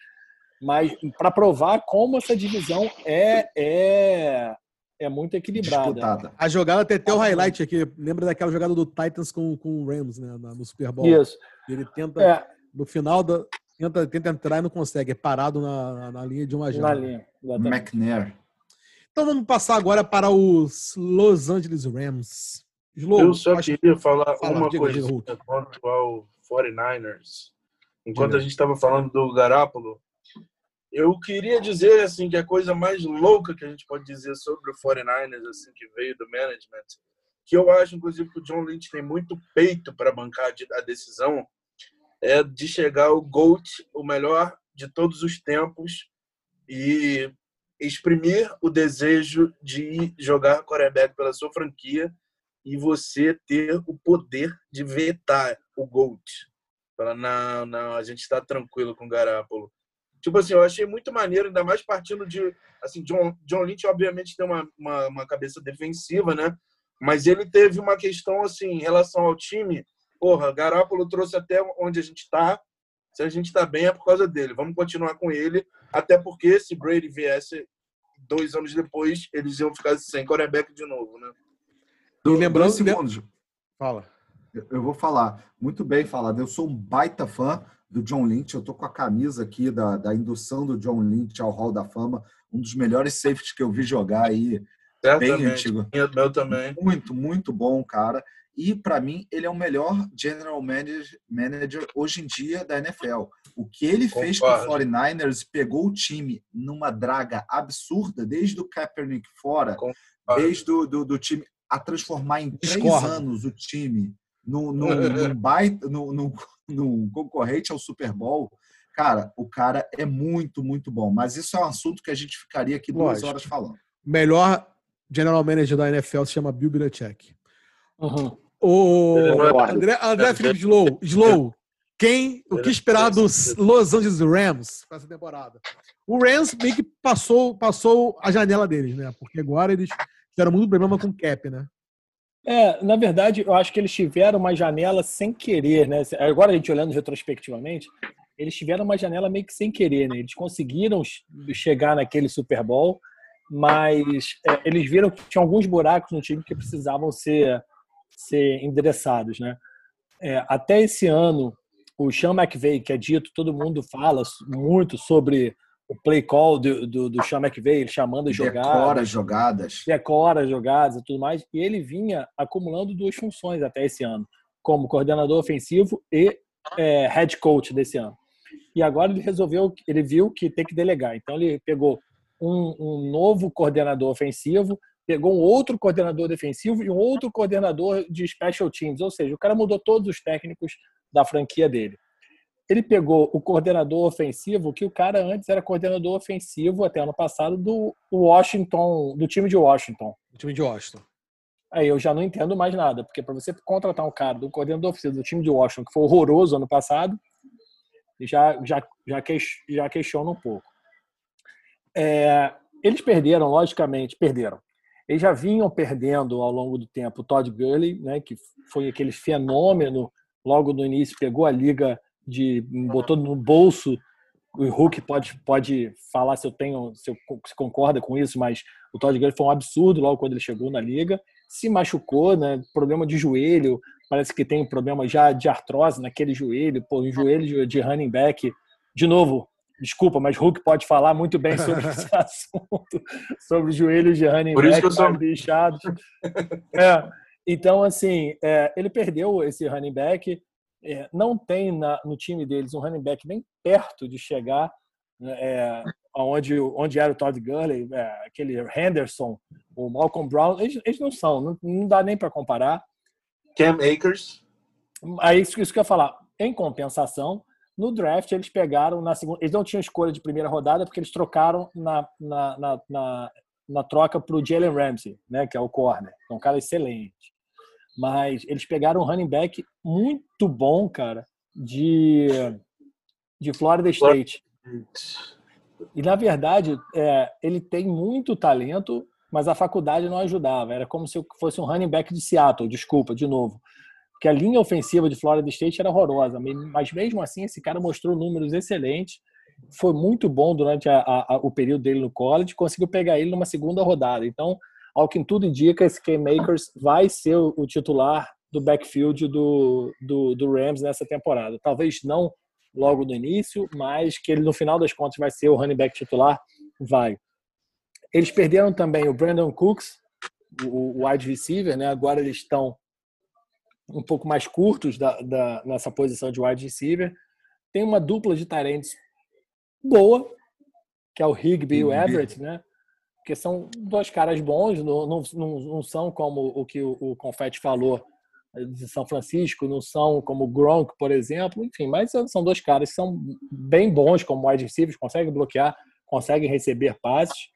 [SPEAKER 3] Mas para provar como essa divisão é, é é muito equilibrada. Disputada.
[SPEAKER 1] A jogada tem até o highlight aqui. Lembra daquela jogada do Titans com, com o Rams, né? No Super Bowl.
[SPEAKER 3] Isso.
[SPEAKER 1] Ele tenta, é. no final, da, tenta, tenta entrar e não consegue. É parado na, na linha de uma
[SPEAKER 3] jogada. Na linha,
[SPEAKER 4] McNair.
[SPEAKER 1] Então vamos passar agora para os Los Angeles Rams.
[SPEAKER 5] Slow, Eu só queria falar fala, uma coisa quanto ao 49ers. Enquanto diga. a gente estava falando do Garápolo, eu queria dizer assim que a coisa mais louca que a gente pode dizer sobre o 49ers assim que veio do management, que eu acho inclusive que o John Lynch tem muito peito para bancar a decisão, é de chegar o GOAT, o melhor de todos os tempos e exprimir o desejo de jogar quarterback pela sua franquia e você ter o poder de vetar o Gold. Falar, não, não, a gente está tranquilo com o Garapolo. Tipo assim, eu achei muito maneiro, ainda mais partindo de. Assim, John, John Lynch, obviamente, tem uma, uma, uma cabeça defensiva, né? Mas ele teve uma questão, assim, em relação ao time. Porra, Garapolo trouxe até onde a gente está. Se a gente está bem, é por causa dele. Vamos continuar com ele. Até porque, se Brady viesse dois anos depois, eles iam ficar sem quarterback de novo, né?
[SPEAKER 1] E lembrando segundos. Fala.
[SPEAKER 4] Eu vou falar. Muito bem falado. Eu sou um baita fã do John Lynch. Eu tô com a camisa aqui da, da indução do John Lynch ao Hall da Fama. Um dos melhores safeties que eu vi jogar aí.
[SPEAKER 5] Certamente. Bem antigo. Meu também.
[SPEAKER 4] Muito, muito bom, cara. E, para mim, ele é o melhor general manager, manager hoje em dia da NFL. O que ele Concordo. fez com o 49ers, pegou o time numa draga absurda, desde o Kaepernick fora, Concordo. desde do, do, do, time, a transformar em três Discordo. anos o time no, no, (laughs) no, baita, no, no, no concorrente ao Super Bowl. Cara, o cara é muito, muito bom. Mas isso é um assunto que a gente ficaria aqui duas Lógico. horas falando.
[SPEAKER 1] Melhor general manager da NFL se chama Bill Belichick. Uhum. O André, André Felipe Slow, Slow, quem, o que esperar dos Los Angeles Rams para essa temporada? O Rams meio que passou, passou a janela deles, né? Porque agora eles tiveram muito problema com o cap, né?
[SPEAKER 3] É, na verdade, eu acho que eles tiveram uma janela sem querer, né? Agora a gente olhando retrospectivamente, eles tiveram uma janela meio que sem querer, né? Eles conseguiram chegar naquele Super Bowl, mas é, eles viram que tinha alguns buracos no time que precisavam ser ser endereçados, né? É, até esse ano, o Sean McVay, que é dito, todo mundo fala muito sobre o play call do, do, do Sean McVay, ele chamando as jogadas.
[SPEAKER 4] Decora jogadas.
[SPEAKER 3] Decora jogadas e tudo mais. E ele vinha acumulando duas funções até esse ano, como coordenador ofensivo e é, head coach desse ano. E agora ele resolveu, ele viu que tem que delegar. Então ele pegou um, um novo coordenador ofensivo, pegou um outro coordenador defensivo e um outro coordenador de special teams, ou seja, o cara mudou todos os técnicos da franquia dele. Ele pegou o coordenador ofensivo, que o cara antes era coordenador ofensivo até ano passado do Washington, do time de Washington.
[SPEAKER 1] Do time de Washington.
[SPEAKER 3] Aí eu já não entendo mais nada, porque para você contratar um cara do coordenador ofensivo do time de Washington, que foi horroroso ano passado, já já já, queix, já questiona um pouco. É, eles perderam, logicamente, perderam. Eles já vinham perdendo ao longo do tempo o Todd Gurley, né, que foi aquele fenômeno logo no início, pegou a liga de botou no bolso. O Hulk pode, pode falar se eu tenho, se eu se concorda com isso, mas o Todd Gurley foi um absurdo logo quando ele chegou na liga. Se machucou, né? Problema de joelho, parece que tem um problema já de artrose naquele joelho, pô, um joelho de running back. De novo, Desculpa, mas Hulk pode falar muito bem sobre esse (laughs) assunto, sobre os joelhos de running Por back isso que eu sou... bichados. É, então, assim, é, ele perdeu esse running back. É, não tem na, no time deles um running back nem perto de chegar né, é, onde, onde era o Todd Gurley, é, aquele Henderson, o Malcolm Brown. Eles, eles não são, não, não dá nem para comparar.
[SPEAKER 5] Cam Akers.
[SPEAKER 3] Aí, isso, isso que eu ia falar. Em compensação, no draft, eles pegaram na segunda. Eles não tinham escolha de primeira rodada porque eles trocaram na, na, na, na, na troca para o Jalen Ramsey, né, que é o corner. É um cara excelente. Mas eles pegaram um running back muito bom, cara, de, de Florida State. E, na verdade, é, ele tem muito talento, mas a faculdade não ajudava. Era como se fosse um running back de Seattle, desculpa, de novo que a linha ofensiva de Florida State era horrorosa, mas mesmo assim esse cara mostrou números excelentes, foi muito bom durante a, a, o período dele no college, conseguiu pegar ele numa segunda rodada. Então, ao que tudo indica, esse K-Makers vai ser o, o, titular do backfield do, do, do Rams nessa temporada. Talvez não logo no início, mas que ele no final das contas vai ser o running back titular, vai. Eles perderam também o Brandon Cooks, o, o wide receiver, né? Agora eles estão um pouco mais curtos da, da, nessa posição de wide receiver. Tem uma dupla de tarentes boa, que é o Higby e o Everett, né? Que são dois caras bons, não, não, não são como o que o, o Confetti falou de São Francisco, não são como o Gronk, por exemplo, enfim, mas são dois caras que são bem bons como wide receivers, conseguem bloquear, conseguem receber passes,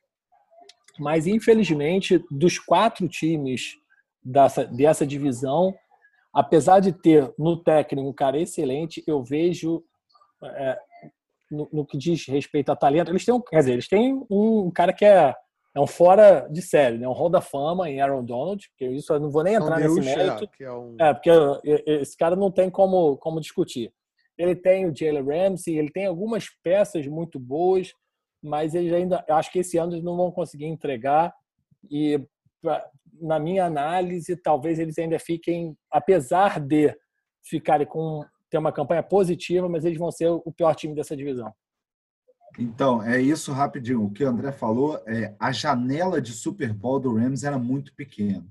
[SPEAKER 3] mas infelizmente dos quatro times dessa, dessa divisão. Apesar de ter no técnico um cara excelente, eu vejo é, no, no, que diz respeito a talento, eles têm quer dizer, eles têm um cara que é, é um fora de série, né? um Hall da Fama em Aaron Donald, que isso eu não vou nem entrar nesse mérito. É, um... é, porque esse cara não tem como, como discutir. Ele tem o Jalen Ramsey, ele tem algumas peças muito boas, mas eles ainda, acho que esse ano eles não vão conseguir entregar. E na minha análise, talvez eles ainda fiquem, apesar de ficarem com ter uma campanha positiva, mas eles vão ser o pior time dessa divisão.
[SPEAKER 4] Então, é isso rapidinho. O que o André falou é a janela de Super Bowl do Rams era muito pequena.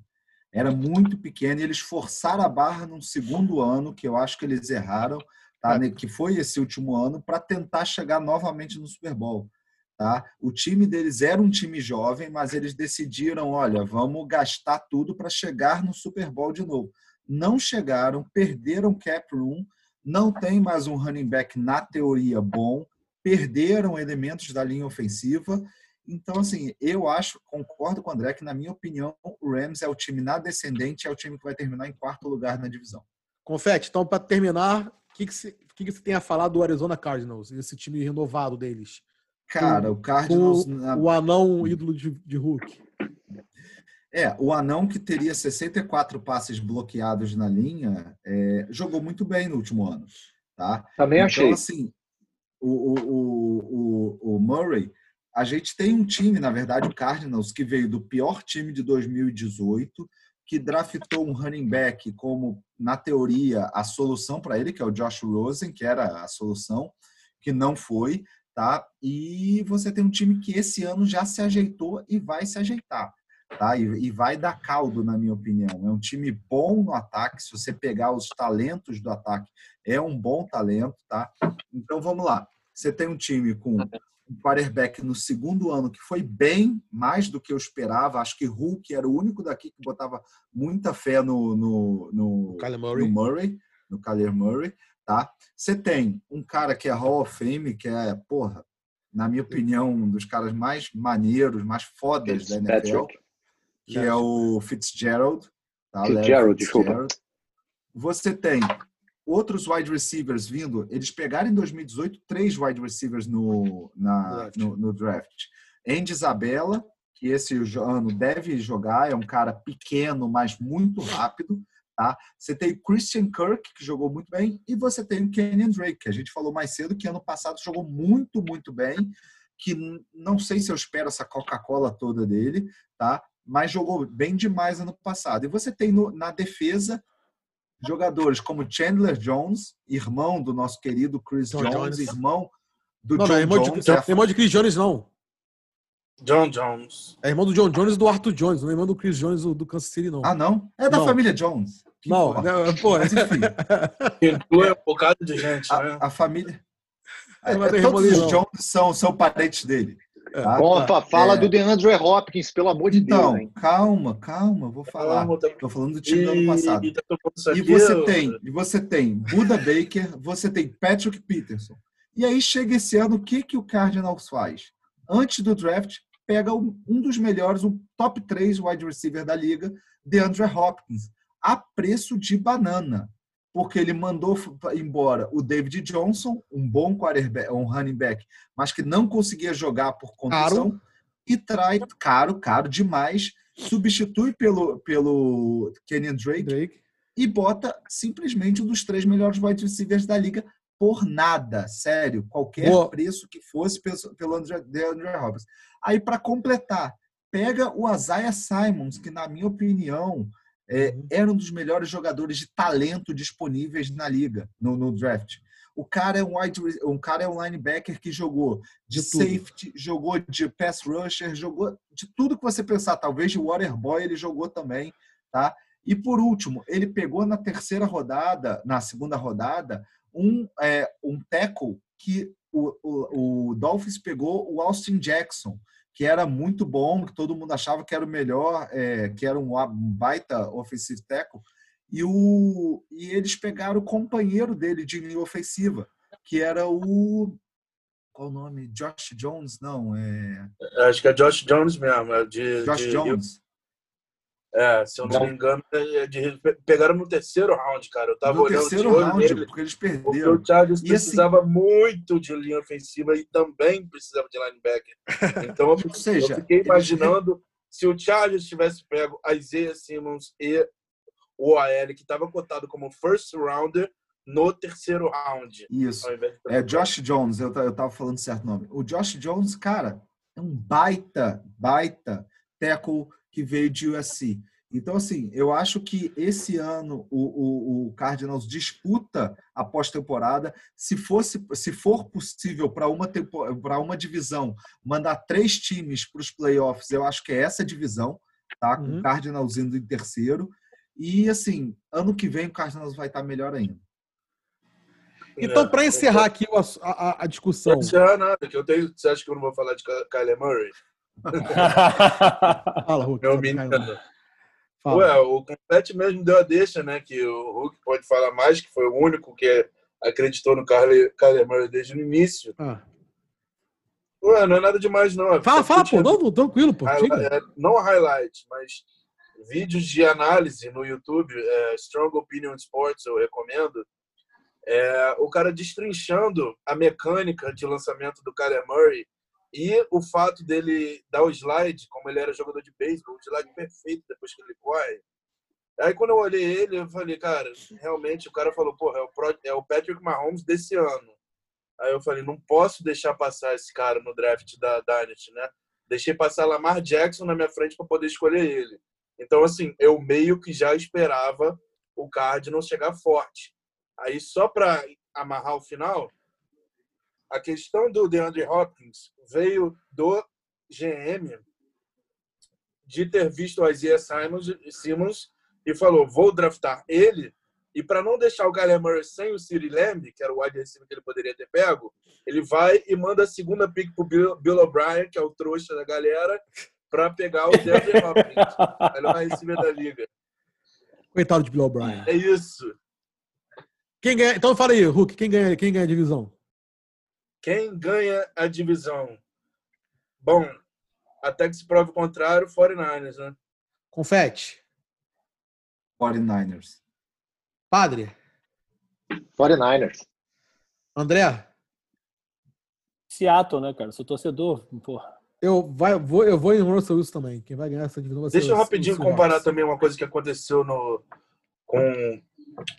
[SPEAKER 4] Era muito pequena e eles forçaram a barra no segundo ano, que eu acho que eles erraram, tá? É. que foi esse último ano, para tentar chegar novamente no Super Bowl. Tá? O time deles era um time jovem, mas eles decidiram, olha, vamos gastar tudo para chegar no Super Bowl de novo. Não chegaram, perderam cap room, não tem mais um running back na teoria bom, perderam elementos da linha ofensiva. Então, assim, eu acho, concordo com o André, que na minha opinião, o Rams é o time na descendente, é o time que vai terminar em quarto lugar na divisão.
[SPEAKER 1] Confete, então, para terminar, o que, que, você, que, que você tem a falar do Arizona Cardinals, esse time renovado deles?
[SPEAKER 4] Cara, o Cardinals.
[SPEAKER 1] O, o anão ídolo de, de Hulk.
[SPEAKER 4] É, o anão que teria 64 passes bloqueados na linha é, jogou muito bem no último ano. Tá?
[SPEAKER 2] Também então, achei.
[SPEAKER 4] Então, assim, o, o, o, o Murray, a gente tem um time, na verdade, o Cardinals, que veio do pior time de 2018, que draftou um running back como, na teoria, a solução para ele, que é o Josh Rosen, que era a solução, que não foi tá? E você tem um time que esse ano já se ajeitou e vai se ajeitar, tá? E, e, vai dar caldo, na minha opinião. É um time bom no ataque. Se você pegar os talentos do ataque, é um bom talento, tá? Então vamos lá. Você tem um time com um quarterback no segundo ano que foi bem mais do que eu esperava. Acho que Hulk era o único daqui que botava muita fé no, no, no, no Murray. no Murray, no Kyler Murray tá? Você tem um cara que é Hall of Fame, que é, porra, na minha opinião, um dos caras mais maneiros, mais fodas da NFL, que é o Fitzgerald. Tá?
[SPEAKER 2] Fitzgerald, Fitzgerald.
[SPEAKER 4] Você tem outros wide receivers vindo. Eles pegaram em 2018 três wide receivers no, na, draft. No, no draft. Andy Isabella, que esse ano deve jogar, é um cara pequeno, mas muito rápido. Tá? Você tem o Christian Kirk, que jogou muito bem, e você tem o Kenyon Drake, que a gente falou mais cedo, que ano passado jogou muito, muito bem, que não sei se eu espero essa Coca-Cola toda dele, tá? Mas jogou bem demais ano passado. E você tem no, na defesa jogadores como Chandler Jones, irmão do nosso querido Chris John Jones, Jones, irmão do
[SPEAKER 1] não,
[SPEAKER 4] John
[SPEAKER 1] não, é irmão
[SPEAKER 4] Jones.
[SPEAKER 1] De, é irmão de Chris Jones, não.
[SPEAKER 5] John Jones.
[SPEAKER 1] É irmão do John Jones e do Arthur Jones, não é irmão do Chris Jones do Kansas City, não.
[SPEAKER 4] Ah, não? É da não. família Jones.
[SPEAKER 1] Que não, não, pô, mas enfim.
[SPEAKER 5] Inclui um bocado de gente,
[SPEAKER 4] a,
[SPEAKER 5] né?
[SPEAKER 4] A família. É, é, todos os Jones são, são parentes dele.
[SPEAKER 2] É. Tá? Opa, fala é... do DeAndre Hopkins, pelo amor de
[SPEAKER 4] então,
[SPEAKER 2] Deus.
[SPEAKER 4] Então, calma, calma, vou falar. Estou falando do time e... do ano passado. E, tá e você eu... tem, e você tem Buda Baker, você tem Patrick Peterson. E aí chega esse ano, o que, que o Cardinals faz? Antes do draft, pega um dos melhores, o um top 3 wide receiver da liga, DeAndre Hopkins a preço de banana, porque ele mandou embora o David Johnson, um bom quarterback, um running back, mas que não conseguia jogar por condição, caro. e traz caro, caro demais, substitui pelo pelo Kenyon Drake, Drake, e bota simplesmente um dos três melhores wide receivers da liga por nada, sério, qualquer Boa. preço que fosse pelo André, André Roberts. Aí para completar, pega o Isaiah Simons, que na minha opinião é, uhum. era um dos melhores jogadores de talento disponíveis na liga, no, no draft. O cara é um wide, um cara é um linebacker que jogou de, de safety, jogou de pass rusher, jogou de tudo que você pensar, talvez de waterboy ele jogou também, tá? E por último, ele pegou na terceira rodada, na segunda rodada, um é, um tackle que o, o, o Dolphins pegou o Austin Jackson, que era muito bom, que todo mundo achava que era o melhor, é, que era um, baita offensive tackle, e, o, e eles pegaram o companheiro dele de linha ofensiva, que era o. Qual o nome? Josh Jones? Não, é.
[SPEAKER 5] Acho que é Josh Jones mesmo. É de,
[SPEAKER 4] Josh
[SPEAKER 5] de,
[SPEAKER 4] Jones.
[SPEAKER 5] É, se eu não me engano, é de, pegaram no terceiro round, cara. Eu tava
[SPEAKER 4] No
[SPEAKER 5] olhando
[SPEAKER 4] terceiro round,
[SPEAKER 5] nele,
[SPEAKER 4] porque eles
[SPEAKER 5] porque
[SPEAKER 4] perderam.
[SPEAKER 5] o Chargers
[SPEAKER 4] E assim-
[SPEAKER 5] precisava muito de linha ofensiva e também precisava de linebacker. (laughs) Então, eu,
[SPEAKER 4] seja,
[SPEAKER 5] eu fiquei
[SPEAKER 4] eles-
[SPEAKER 5] imaginando se o Chargers tivesse pego Isaiah Simmons e o OL, que estava cotado como first rounder, no terceiro round.
[SPEAKER 4] Isso. É Josh Jones, eu, eu tava falando certo nome. O Josh Jones, cara, é um baita, baita tackle que veio de USC. Então, assim, eu acho que esse ano o, o, o Cardinals disputa a pós-temporada. Se fosse, se for possível para uma para uma divisão mandar três times para os playoffs, eu acho que é essa divisão, tá? Com
[SPEAKER 1] Uhum.
[SPEAKER 4] o Cardinals indo em terceiro. E assim, ano que vem o Cardinals vai estar melhor ainda.
[SPEAKER 1] Então,
[SPEAKER 5] É,
[SPEAKER 1] para encerrar aqui a, a- a
[SPEAKER 5] Não
[SPEAKER 1] discussão.
[SPEAKER 5] pode encerrar nada, que eu tenho. Você acha que eu não vou falar de Ky- Kyler Murray? (laughs)
[SPEAKER 1] Fala, Hulk.
[SPEAKER 5] Menino.
[SPEAKER 1] Caio? Fala.
[SPEAKER 5] Ué, o Confete mesmo deu a deixa, né? Que o Hulk pode falar mais, que foi o único que acreditou no Kyler, Kyler Murray desde o início.
[SPEAKER 1] Ah.
[SPEAKER 5] Ué, não é nada demais, não. É
[SPEAKER 1] Fala, fala, pô. Não, tranquilo, pô.
[SPEAKER 5] highlight- é, não highlight, mas vídeos de análise no YouTube, é, Strong Opinion Sports, eu recomendo. É, o cara destrinchando a mecânica de lançamento do Kyler Murray e o fato dele dar o slide, como ele era jogador de beisebol, o slide perfeito depois que ele corre. Aí quando eu olhei ele, eu falei, cara, realmente o cara falou, porra, é o, Pro- é o Patrick Mahomes desse ano. Aí eu falei, não posso deixar passar esse cara no draft da Dynasty, né? Deixei passar Lamar Jackson na minha frente para poder escolher ele. Então, assim, eu meio que já esperava o Cardinals chegar forte. Aí, só para amarrar o final, a questão do DeAndre Hopkins veio do GM de ter visto o Isaiah Simons, Simmons e falou, vou draftar ele e para não deixar o Kyler Murray sem o City Lamb, que era o wide receiver que ele poderia ter pego, ele vai e manda a segunda pick pro Bill, Bill O'Brien, que é o trouxa da galera, para pegar o DeAndre (laughs) Hopkins, melhor receiver da liga.
[SPEAKER 1] Coitado de Bill O'Brien.
[SPEAKER 5] É isso.
[SPEAKER 1] Quem ganha? Então fala aí, Hulk. Quem ganha, quem ganha a divisão?
[SPEAKER 5] Quem ganha a divisão? Bom, até que se prove o contrário, 49ers, né?
[SPEAKER 1] Confete.
[SPEAKER 4] 49ers.
[SPEAKER 1] Padre.
[SPEAKER 2] 49ers.
[SPEAKER 1] André.
[SPEAKER 3] Seattle, né, cara? Sou torcedor, porra.
[SPEAKER 1] Eu, vai, vou, eu vou em Russell Wilson também. Quem vai ganhar essa divisão vai ser
[SPEAKER 5] Deixa eu rapidinho comparar também uma coisa que aconteceu no, com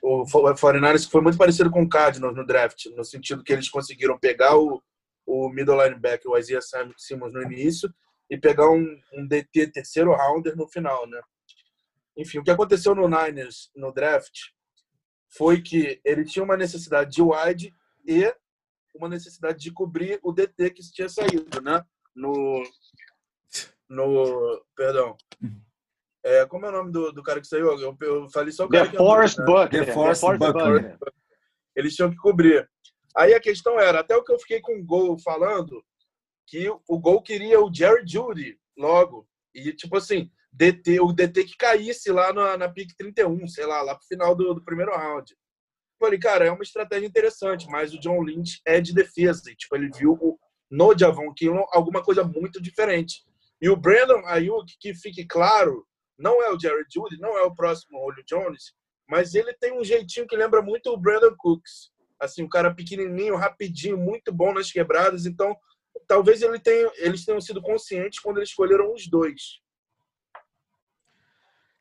[SPEAKER 5] o 49ers, que foi muito parecido com o Cardinals no draft, no sentido que eles conseguiram pegar o, o middle linebacker, o Isaiah Sim- Simmons, no início, e pegar um, um DT terceiro rounder no final, né? Enfim, o que aconteceu no Niners no draft foi que ele tinha uma necessidade de wide e uma necessidade de cobrir o DT que tinha saído, né? No, no, perdão. É, como é o nome do, do cara que saiu? Eu, eu falei só o cara
[SPEAKER 2] The
[SPEAKER 5] que
[SPEAKER 2] Forest
[SPEAKER 5] entrou, né?
[SPEAKER 2] Buckner.
[SPEAKER 4] The Forest Buckner.
[SPEAKER 5] Eles tinham que cobrir. Aí a questão era, até o que eu fiquei com o Gol falando, que o Gol queria o Jerry Judy logo. E, tipo assim, DT, o DT que caísse lá na, na pick 31, sei lá, lá pro final do, do primeiro round. Falei, cara, é uma estratégia interessante, mas o John Lynch é de defesa. E, tipo, ele viu o, no Javon Kinlaw alguma coisa muito diferente. E o Brandon Ayuk, que fique claro, não é o Jerry Judy, não é o próximo Julio Jones, mas ele tem um jeitinho que lembra muito o Brandon Cooks. Assim, um cara pequenininho, rapidinho, muito bom nas quebradas. Então, talvez ele tenha, eles tenham sido conscientes quando eles escolheram os dois.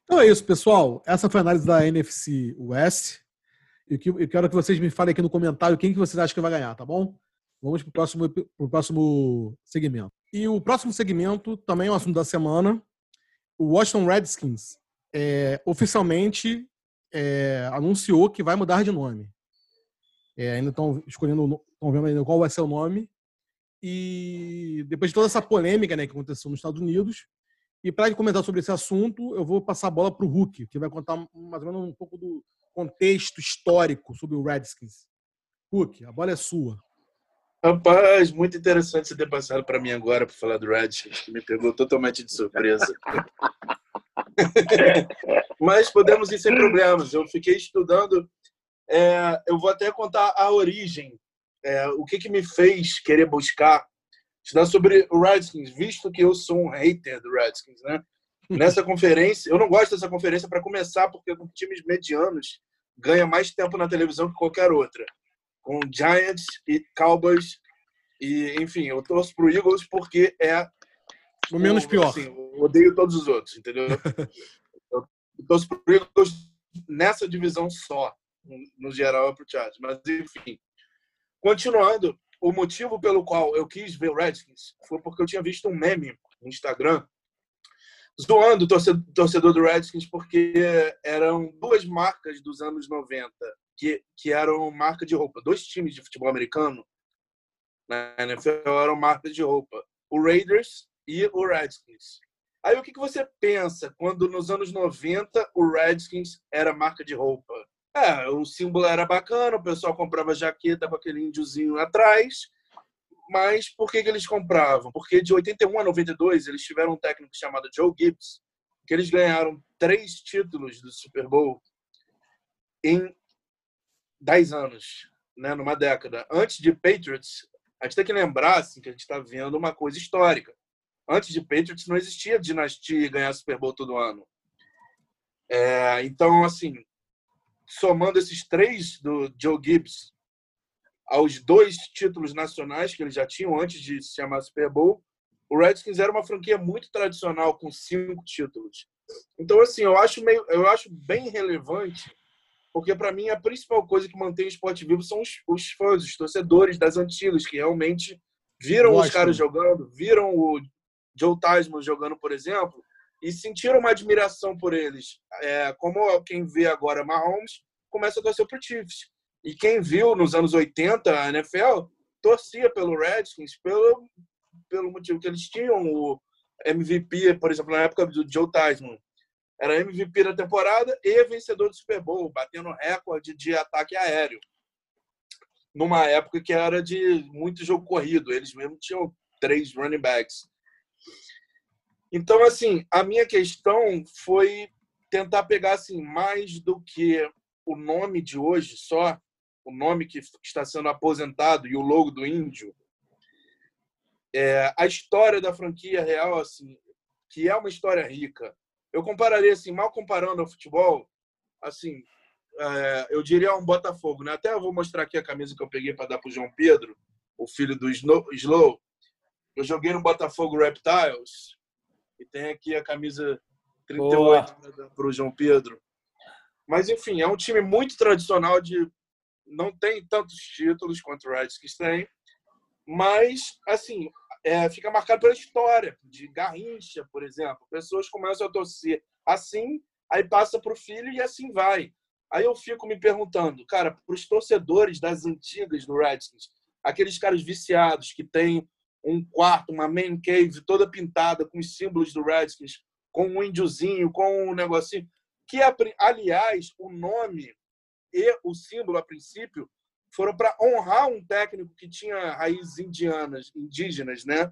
[SPEAKER 1] Então é isso, pessoal. Essa foi a análise da NFC West. E eu quero que vocês me falem aqui no comentário quem que vocês acham que vai ganhar, tá bom? Vamos para o próximo, próximo segmento. E o próximo segmento também é um assunto da semana. O Washington Redskins é, oficialmente é, anunciou que vai mudar de nome. É, ainda estão escolhendo, estão vendo ainda qual vai ser o nome. E depois de toda essa polêmica né, que aconteceu nos Estados Unidos, e para comentar sobre esse assunto, eu vou passar a bola para o Hulk, que vai contar mais ou menos um pouco do contexto histórico sobre o Redskins. Hulk, a bola é sua.
[SPEAKER 5] Rapaz, muito interessante você ter passado para mim agora para falar do que me pegou totalmente de surpresa. (laughs) Mas podemos ir sem problemas. Eu fiquei estudando. é, eu vou até contar a origem, é, o que, que me fez querer buscar estudar sobre o Redskins, visto que eu sou um hater do Redskins, né? Nessa conferência, eu não gosto dessa conferência para começar, porque com times medianos ganha mais tempo na televisão que qualquer outra. Com Giants e Cowboys e, enfim, eu torço pro Eagles porque é
[SPEAKER 1] o menos pior.
[SPEAKER 5] Assim, eu odeio todos os outros, entendeu? (laughs) eu torço pro Eagles nessa divisão só, no geral é pro Chargers, mas enfim. Continuando, o motivo pelo qual eu quis ver o Redskins foi porque eu tinha visto um meme no Instagram zoando o torcedor, do Redskins porque eram duas marcas dos anos 90 que, que eram marca de roupa. Dois times de futebol americano na NFL eram marcas de roupa. O Raiders e o Redskins. Aí o que, que você pensa quando nos anos 90 o Redskins era marca de roupa? É, o símbolo era bacana, o pessoal comprava jaqueta com aquele índiozinho atrás, mas por que, que eles compravam? Porque de 81 a 92 eles tiveram um técnico chamado Joe Gibbs, que eles ganharam três títulos do Super Bowl em 10 anos, né, numa década. Antes de Patriots, a gente tem que lembrar assim, que a gente está vendo uma coisa histórica. Antes de Patriots não existia dinastia e ganhar Super Bowl todo ano. É, então, assim, somando esses três do Joe Gibbs aos dois títulos nacionais que eles já tinham antes de se chamar Super Bowl, o Redskins era uma franquia muito tradicional com cinco títulos. Então, assim, eu acho meio, eu acho bem relevante, porque para mim a principal coisa que mantém o esporte vivo são os, os fãs, os torcedores das antigas que realmente viram Gosto. os caras jogando, viram o Joe Tasman jogando, por exemplo, e sentiram uma admiração por eles. É, como quem vê agora Mahomes começa a torcer para o Chiefs. E quem viu nos anos 80 a NFL torcia pelo Redskins pelo, pelo motivo que eles tinham o MVP, por exemplo, na época do Joe Theismann. Era MVP da temporada e vencedor do Super Bowl, batendo recorde de ataque aéreo. Numa época que era de muito jogo corrido, eles mesmo tinham três running backs. Então, assim, a minha questão foi tentar pegar assim mais do que o nome de hoje só, o nome que está sendo aposentado e o logo do índio, é, a história da franquia real, assim, que é uma história rica. Eu compararia assim, mal comparando ao futebol, assim, é, eu diria um Botafogo, né? Até eu vou mostrar aqui a camisa que eu peguei para dar para o João Pedro, o filho do Slow. Eu joguei no Botafogo Reptiles e tem aqui a camisa 38 para o João Pedro. Mas, enfim, é um time muito tradicional de. Não tem tantos títulos quanto o Redskins tem, mas, assim, é, fica marcado pela história, de Garrincha, por exemplo. Pessoas começam a torcer assim, aí passa para o filho e assim vai. Aí eu fico me perguntando, cara, para os torcedores das antigas do Redskins, aqueles caras viciados que têm um quarto, uma main cave toda pintada com os símbolos do Redskins, com um índiozinho, com um negocinho que, aliás, o nome e o símbolo, a princípio, foram para honrar um técnico que tinha raízes indianas, indígenas, né?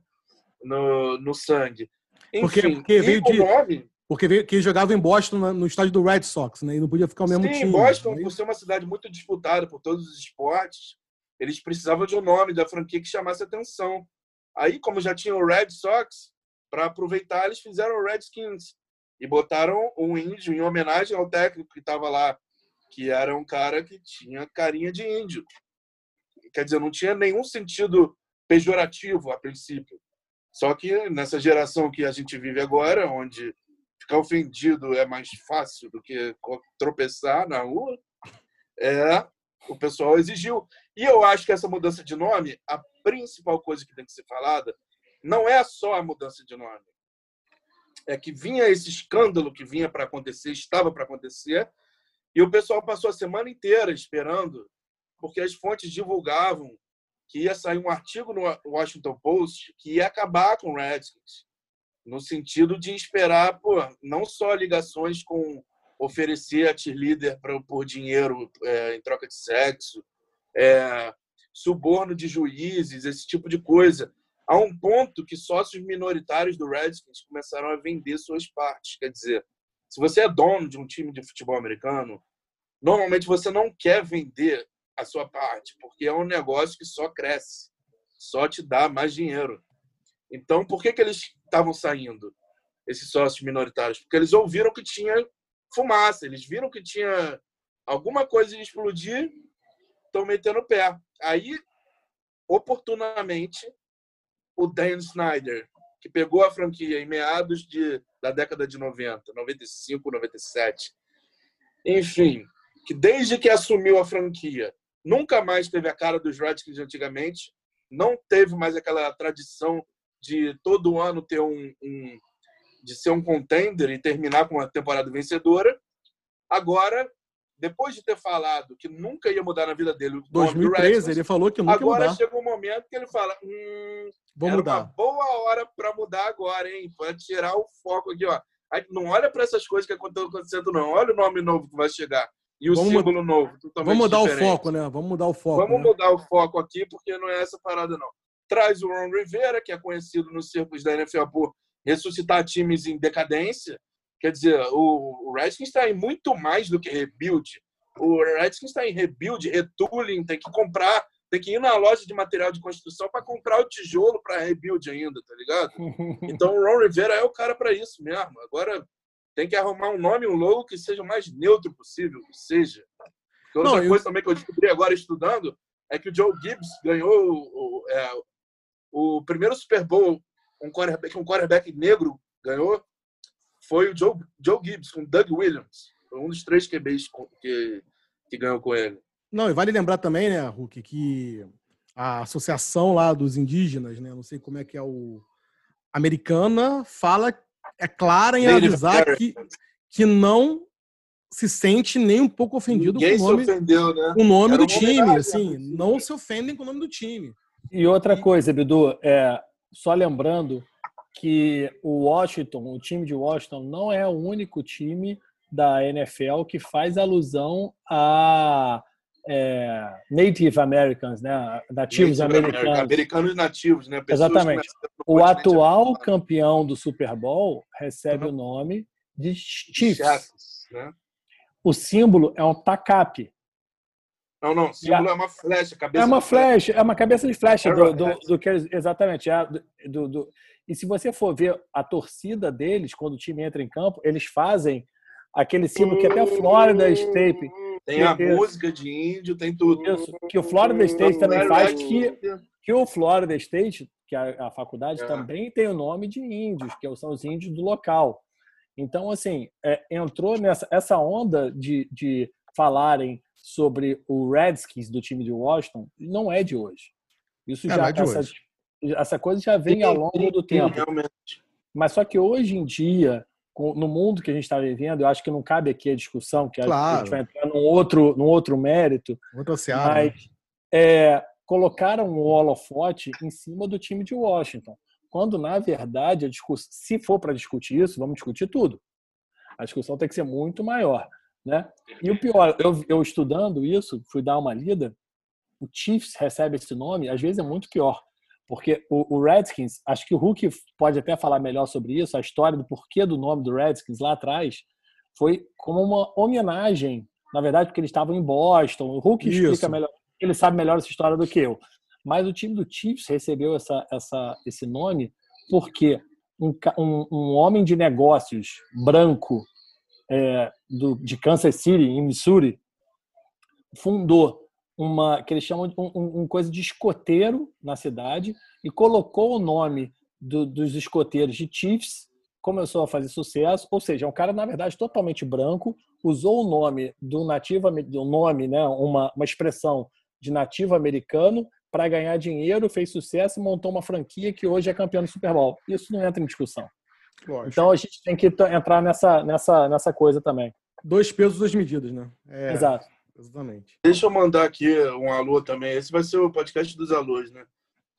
[SPEAKER 5] No, no sangue. Enfim,
[SPEAKER 1] porque, porque veio de, nome... Porque veio, que jogava em Boston, no estádio do Red Sox, né? E não podia ficar o mesmo
[SPEAKER 5] Sim,
[SPEAKER 1] time.
[SPEAKER 5] Boston,
[SPEAKER 1] né?
[SPEAKER 5] por ser uma cidade muito disputada por todos os esportes, eles precisavam de um nome da franquia que chamasse atenção. Aí, como já tinha o Red Sox, para aproveitar, eles fizeram o Redskins e botaram um índio em homenagem ao técnico que estava lá, que era um cara que tinha carinha de índio. Quer dizer, não tinha nenhum sentido pejorativo a princípio. Só que nessa geração que a gente vive agora, onde ficar ofendido é mais fácil do que tropeçar na rua, é, o pessoal exigiu. E eu acho que essa mudança de nome, a principal coisa que tem que ser falada, não é só a mudança de nome é que vinha esse escândalo que vinha para acontecer, estava para acontecer, e o pessoal passou a semana inteira esperando, porque as fontes divulgavam que ia sair um artigo no Washington Post que ia acabar com o Redskins, no sentido de esperar pô, não só ligações com oferecer a cheerleader por dinheiro é, em troca de sexo, é, suborno de juízes, esse tipo de coisa a um ponto que sócios minoritários do Redskins começaram a vender suas partes. Quer dizer, se você é dono de um time de futebol americano, normalmente você não quer vender a sua parte, porque é um negócio que só cresce, só te dá mais dinheiro. Então, por que, que eles estavam saindo? esses sócios minoritários, porque eles ouviram que tinha fumaça, eles viram que tinha alguma coisa de explodir, estão metendo o pé. Aí, oportunamente, o Dan Snyder, que pegou a franquia em meados de, da década de 90, 95, 97, enfim, que desde que assumiu a franquia, nunca mais teve a cara dos Redskins de antigamente, não teve mais aquela tradição de todo ano ter um, um de ser um contender e terminar com uma temporada vencedora. Agora, depois de ter falado que nunca ia mudar na vida dele,
[SPEAKER 1] 2013 ele falou que nunca
[SPEAKER 5] agora
[SPEAKER 1] ia mudar.
[SPEAKER 5] chega um momento que ele fala, hum,
[SPEAKER 1] Vou
[SPEAKER 5] era
[SPEAKER 1] mudar.
[SPEAKER 5] uma boa hora para mudar agora, hein? Para tirar o foco aqui, ó. Não olha para essas coisas que estão acontecendo, não. Olha o nome novo que vai chegar e o
[SPEAKER 1] Vamos
[SPEAKER 5] símbolo novo. totalmente
[SPEAKER 1] Vamos mudar
[SPEAKER 5] diferente.
[SPEAKER 1] o foco, né? Vamos mudar o foco.
[SPEAKER 5] Vamos
[SPEAKER 1] né?
[SPEAKER 5] mudar o foco aqui, porque não é essa parada, não. Traz o Ron Rivera, que é conhecido nos círculos da NFL por ressuscitar times em decadência. Quer dizer, o, o Redskins está em muito mais do que rebuild. O Redskins está em rebuild, retooling, tem que comprar, tem que ir na loja de material de construção para comprar o tijolo para rebuild ainda, tá ligado? (laughs) Então o Ron Rivera é o cara para isso mesmo. Agora tem que arrumar um nome, um logo que seja o mais neutro possível, que seja. Porque Outra
[SPEAKER 1] Não, eu-
[SPEAKER 5] coisa também que eu descobri agora estudando é que o Joe Gibbs ganhou o, o- é, o primeiro Super Bowl, um quarterback, um quarterback negro ganhou, foi o Joe, Joe Gibbs com Doug Williams. Foi um dos três QBs com- que, que ganhou com ele.
[SPEAKER 1] Não, e vale lembrar também, né, Hulk, que a associação lá dos indígenas, né, não sei como é que é o americana, fala é clara em
[SPEAKER 5] Native
[SPEAKER 1] avisar
[SPEAKER 5] American.
[SPEAKER 1] que, que não se sente nem um pouco ofendido
[SPEAKER 5] Ninguém
[SPEAKER 1] com o
[SPEAKER 5] se
[SPEAKER 1] nome,
[SPEAKER 5] ofendeu, né?
[SPEAKER 1] com o nome do time,
[SPEAKER 5] homenagem,
[SPEAKER 1] assim,
[SPEAKER 5] né?
[SPEAKER 1] não se ofendem com o nome do time.
[SPEAKER 3] E outra coisa, Bidu, é, só lembrando que o Washington, o time de Washington, não é o único time da NFL que faz alusão a é, Native Americans, né? Nativos
[SPEAKER 5] Native American-
[SPEAKER 3] americanos.
[SPEAKER 5] Americanos nativos, né? Pessoas
[SPEAKER 3] Exatamente. O atual campeão do Super Bowl recebe
[SPEAKER 1] Uhum.
[SPEAKER 3] o nome de
[SPEAKER 5] Chiefs,
[SPEAKER 3] Chiefs.
[SPEAKER 5] né?
[SPEAKER 3] O símbolo é um tacape.
[SPEAKER 5] Não, não, símbolo é uma flecha, cabeça
[SPEAKER 3] É uma
[SPEAKER 5] flecha.
[SPEAKER 3] é uma cabeça de flecha do, do,
[SPEAKER 5] Arrowhead.
[SPEAKER 3] do que exatamente. é, do, do- do- e se você for ver a torcida deles quando o time entra em campo, eles fazem aquele símbolo que até a Florida State,
[SPEAKER 5] Tem a
[SPEAKER 3] Isso.
[SPEAKER 5] música de índio, tem tudo.
[SPEAKER 3] isso, que o Florida State também faz, que, que o Florida State, que a, a faculdade
[SPEAKER 5] É.
[SPEAKER 3] também tem o nome de índios, que são os índios do local. Então, assim, é, entrou nessa essa onda de, de falarem sobre o Redskins do time de Washington, não é de hoje. Isso
[SPEAKER 1] É,
[SPEAKER 3] já
[SPEAKER 1] é de
[SPEAKER 3] essa,
[SPEAKER 1] hoje.
[SPEAKER 3] essa coisa já vem ao longo do tempo.
[SPEAKER 5] Realmente.
[SPEAKER 3] Mas só que hoje em dia, no mundo que a gente está vivendo, eu acho que não cabe aqui a discussão, que a- a
[SPEAKER 1] Claro.
[SPEAKER 3] gente vai entrar num outro, num outro mérito,
[SPEAKER 1] Outra seara. né?
[SPEAKER 3] mas é, colocaram o holofote em cima do time de Washington. Quando, na verdade, a discuss... se for para discutir isso, vamos discutir tudo. A discussão tem que ser muito maior. Né? E o pior, eu, eu estudando isso, fui dar uma lida, o Chiefs recebe esse nome, às vezes é muito pior. Porque o, o Redskins, acho que o Hulk pode até falar melhor sobre isso, a história do porquê do nome do Redskins lá atrás, foi como uma homenagem, na verdade, porque eles estavam em Boston. O Hulk
[SPEAKER 1] Isso.
[SPEAKER 3] explica melhor, ele sabe melhor essa história do que eu. Mas o time do Chiefs recebeu essa, essa, esse nome porque um, um, um homem de negócios branco é, do, de Kansas City, em Missouri, fundou uma que eles chamam de um, um- um coisa de escoteiro na cidade e colocou o nome do- dos escoteiros de Chiefs, começou a fazer sucesso, ou seja, é um cara na verdade totalmente branco, usou o nome do nativo, do nome, né, uma, uma expressão de nativo americano para ganhar dinheiro, fez sucesso e montou uma franquia que hoje é campeão do Super Bowl. Isso não entra em discussão.
[SPEAKER 1] Lógico.
[SPEAKER 3] Então a gente tem que entrar nessa, nessa, nessa coisa também.
[SPEAKER 1] Dois pesos, duas medidas, né? É,
[SPEAKER 3] Exato.
[SPEAKER 1] Exatamente.
[SPEAKER 5] Deixa eu mandar aqui um alô também. Esse vai ser o podcast dos alôs, né?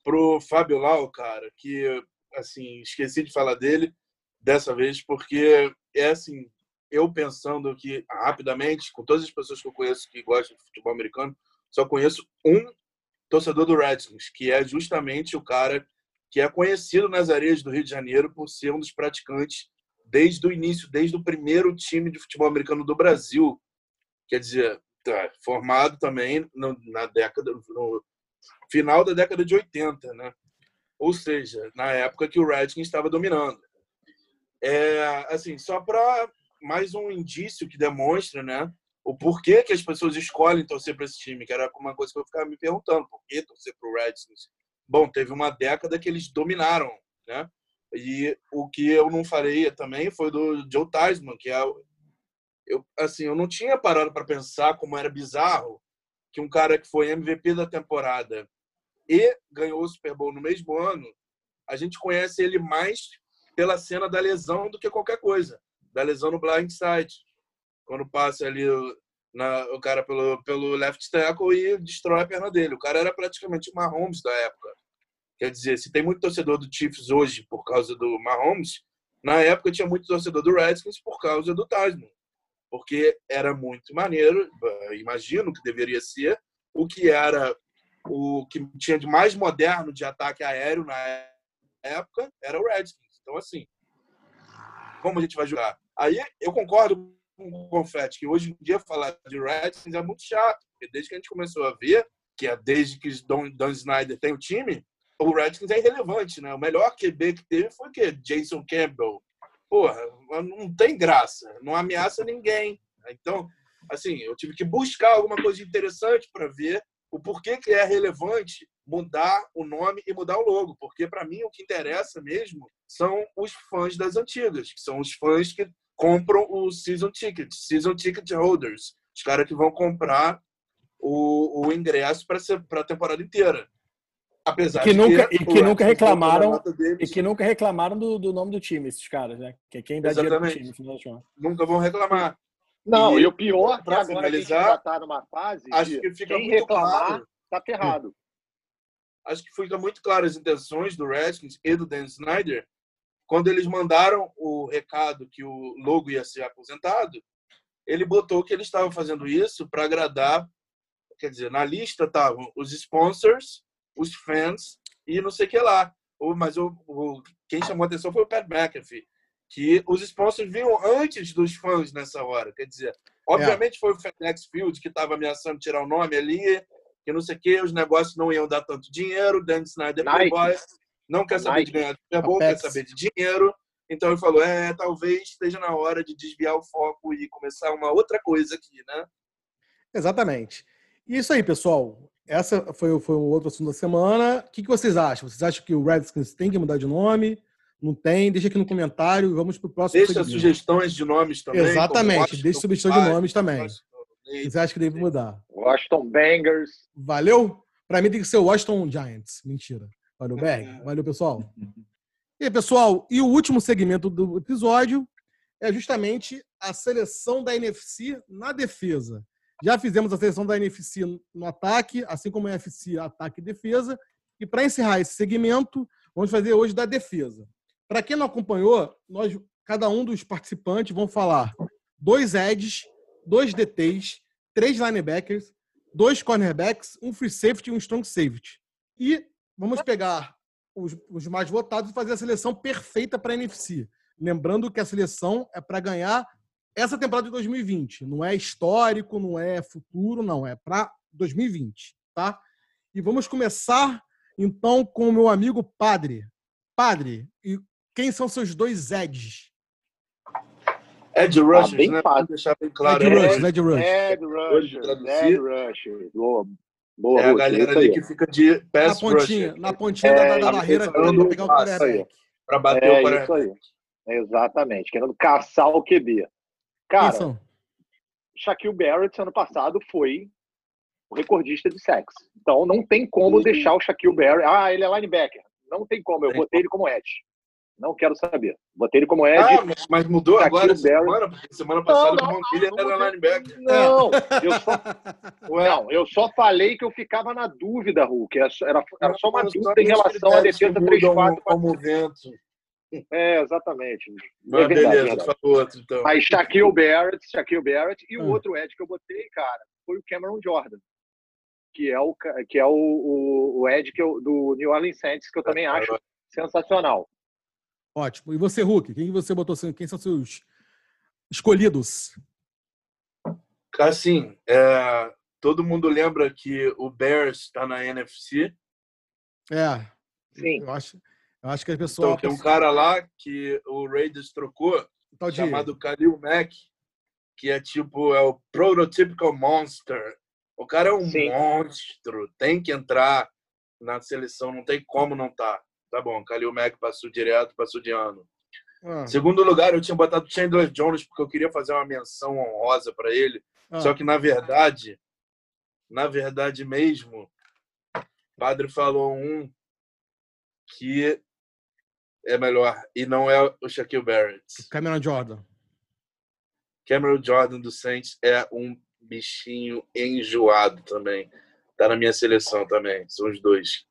[SPEAKER 5] Pro Fábio Lau, cara, que, assim, esqueci de falar dele dessa vez, porque é assim, eu pensando que, rapidamente, com todas as pessoas que eu conheço que gostam de futebol americano, só conheço um torcedor do Redskins, que é justamente o cara que é conhecido nas areias do Rio de Janeiro por ser um dos praticantes desde o início, desde o primeiro time de futebol americano do Brasil. Quer dizer, tá, formado também no- na década, no final da década de 80, né? Ou seja, na época que o Redskins estava dominando. É, assim, só para mais um indício que demonstra, né? O porquê que as pessoas escolhem torcer para esse time, que era uma coisa que eu ficava me perguntando, por que torcer para o Redskins? Bom, teve uma década que eles dominaram, né? E o que eu não farei também foi do Joe Theismann, que é eu assim, eu não tinha parado para pensar como era bizarro que um cara que foi MVP da temporada e ganhou o Super Bowl no mesmo ano, a gente conhece ele mais pela cena da lesão do que qualquer coisa, da lesão no blind side, quando passa ali na, o cara pelo, pelo left tackle e destrói a perna dele. O cara era praticamente o Mahomes da época. Quer dizer, se tem muito torcedor do Chiefs hoje por causa do Mahomes, na época tinha muito torcedor do Redskins por causa do Tasman. Porque era muito maneiro, imagino que deveria ser, o que era o que tinha de mais moderno de ataque aéreo na época era o Redskins. Então, assim, como a gente vai jogar? Aí eu concordo com o Confetti, que hoje em dia falar de Redskins é muito chato, porque desde que a gente começou a ver, que é desde que Don, Don Snyder tem o time, o Redskins é irrelevante, né? O melhor QB que teve foi o quê? Jason Campbell. Porra, não tem graça, não ameaça ninguém. Então, assim, eu tive que buscar alguma coisa interessante para ver o porquê que é relevante mudar o nome e mudar o logo, porque para mim o que interessa mesmo são os fãs das antigas, que são os fãs que compram o season ticket, season ticket holders, os caras que vão comprar o, o ingresso para a temporada inteira.
[SPEAKER 3] Apesar que nunca, e que nunca reclamaram e que nunca reclamaram do, do, nome do time, esses caras, né? Que é quem dá Exatamente. dinheiro pro time,
[SPEAKER 5] Nunca vão reclamar.
[SPEAKER 2] Não, e, e o pior para agora finalizar, a gente já tá numa fase
[SPEAKER 5] acho que fica
[SPEAKER 2] quem
[SPEAKER 5] muito
[SPEAKER 2] reclamar
[SPEAKER 5] claro.
[SPEAKER 2] tá ferrado.
[SPEAKER 5] Acho que fica muito claro as intenções do Redskins e do Dan Snyder quando eles mandaram o recado que o logo ia ser aposentado, ele botou que ele estava fazendo isso para agradar, quer dizer, na lista estavam os sponsors os fãs e não sei o que lá. Mas o, o, quem chamou a atenção foi o Pat McAfee, que os sponsors vinham antes dos fãs nessa hora. Quer dizer, obviamente é. foi o FedEx Field que estava ameaçando tirar o nome ali, que não sei o que, os negócios não iam dar tanto dinheiro, Dan Snyder Playboy não quer saber Nike. de ganhar Super Bowl, quer saber de dinheiro. Então ele falou, é, talvez esteja na hora de desviar o foco e começar uma outra coisa aqui, né?
[SPEAKER 1] Exatamente. E isso aí, pessoal. Essa foi, foi o outro assunto da semana. O que, que vocês acham? Vocês acham que o Redskins tem que mudar de nome? Não tem? Deixa aqui no comentário e vamos para o próximo.
[SPEAKER 5] Deixa segmento. sugestões de nomes também.
[SPEAKER 1] Exatamente, deixa sugestões de nomes também. Vocês acham que deve mudar?
[SPEAKER 2] Washington Bangers.
[SPEAKER 1] Valeu? Para mim tem que ser o Washington Giants. Mentira. Valeu, Berg. (laughs) Valeu, pessoal. E aí, pessoal, e o último segmento do episódio é justamente a seleção da NFC na defesa. Já fizemos a seleção da NFC no ataque, assim como a NFC ataque e defesa. E para encerrar esse segmento, vamos fazer hoje da defesa. Para quem não acompanhou, nós, cada um dos participantes vão falar dois edges, dois DTs, três linebackers, dois cornerbacks, um free safety e um strong safety. E vamos pegar os, os mais votados e fazer a seleção perfeita para a NFC. Lembrando que a seleção é para ganhar essa temporada de 2020. Não é histórico, não é futuro, não. É para 2020, tá? E vamos começar, então, com o meu amigo Padre. Padre, e quem são seus dois Eds?
[SPEAKER 5] Ed Rush, ah, bem né? Para deixar bem claro.
[SPEAKER 1] Ed Rush, Ed
[SPEAKER 2] Rush. Ed Rush, Ed Rush. Boa,
[SPEAKER 5] boa. É a galera ali que fica de pass
[SPEAKER 1] na pontinha. Na pontinha é, da, da barreira para pegar o quarterback.
[SPEAKER 2] Para bater é, o quarterback. Exatamente, querendo caçar o QB. Cara, Shaquille Barrett, ano passado, foi o recordista de sexo. Então, não tem como deixar o Shaquille Barrett... Ah, ele é linebacker. Não tem como. Eu botei ele como edge. Não quero saber. Botei ele como edge.
[SPEAKER 5] Ah, mas mudou agora semana? Semana passada não, não, o ele era linebacker.
[SPEAKER 2] Não, (laughs) eu só... não, eu só falei que eu ficava na dúvida, Hulk. Era, era só uma dúvida em relação à defesa 3-4.
[SPEAKER 5] Como vento.
[SPEAKER 2] É, exatamente.
[SPEAKER 5] Mas é verdade, beleza, verdade. outro, então.
[SPEAKER 2] Aí Shaquille Barrett, Shaquille Barrett, e o hum. outro Ed que eu botei, cara, foi o Cameron Jordan, que é o, que é o, o, o Ed que eu, do New Orleans Saints, que eu também acho sensacional.
[SPEAKER 1] Ótimo. E você, Hulk, quem você botou? Quem são seus escolhidos?
[SPEAKER 5] Assim, é, todo mundo lembra que o Bears está na NFC.
[SPEAKER 1] É.
[SPEAKER 2] Sim.
[SPEAKER 1] Eu acho, Eu acho que a pessoa.
[SPEAKER 5] Então, tem um cara lá que o Raiders trocou,
[SPEAKER 1] tal de-
[SPEAKER 5] chamado Khalil Mack, que é tipo, é o prototypical monster. O cara é um
[SPEAKER 2] Sim.
[SPEAKER 5] monstro, tem que entrar na seleção, não tem como não tá. Tá bom, Khalil Mack passou direto, passou de ano.
[SPEAKER 1] Ah,
[SPEAKER 5] Segundo lugar, eu tinha botado Chandler Jones porque eu queria fazer uma menção honrosa para ele.
[SPEAKER 1] ah.
[SPEAKER 5] Só que na verdade, na verdade mesmo, o padre falou um que é melhor e não é o Shaquille Barrett.
[SPEAKER 1] Cameron Jordan.
[SPEAKER 5] Cameron Jordan do Saints é um bichinho enjoado também. Tá na minha seleção também. São os dois.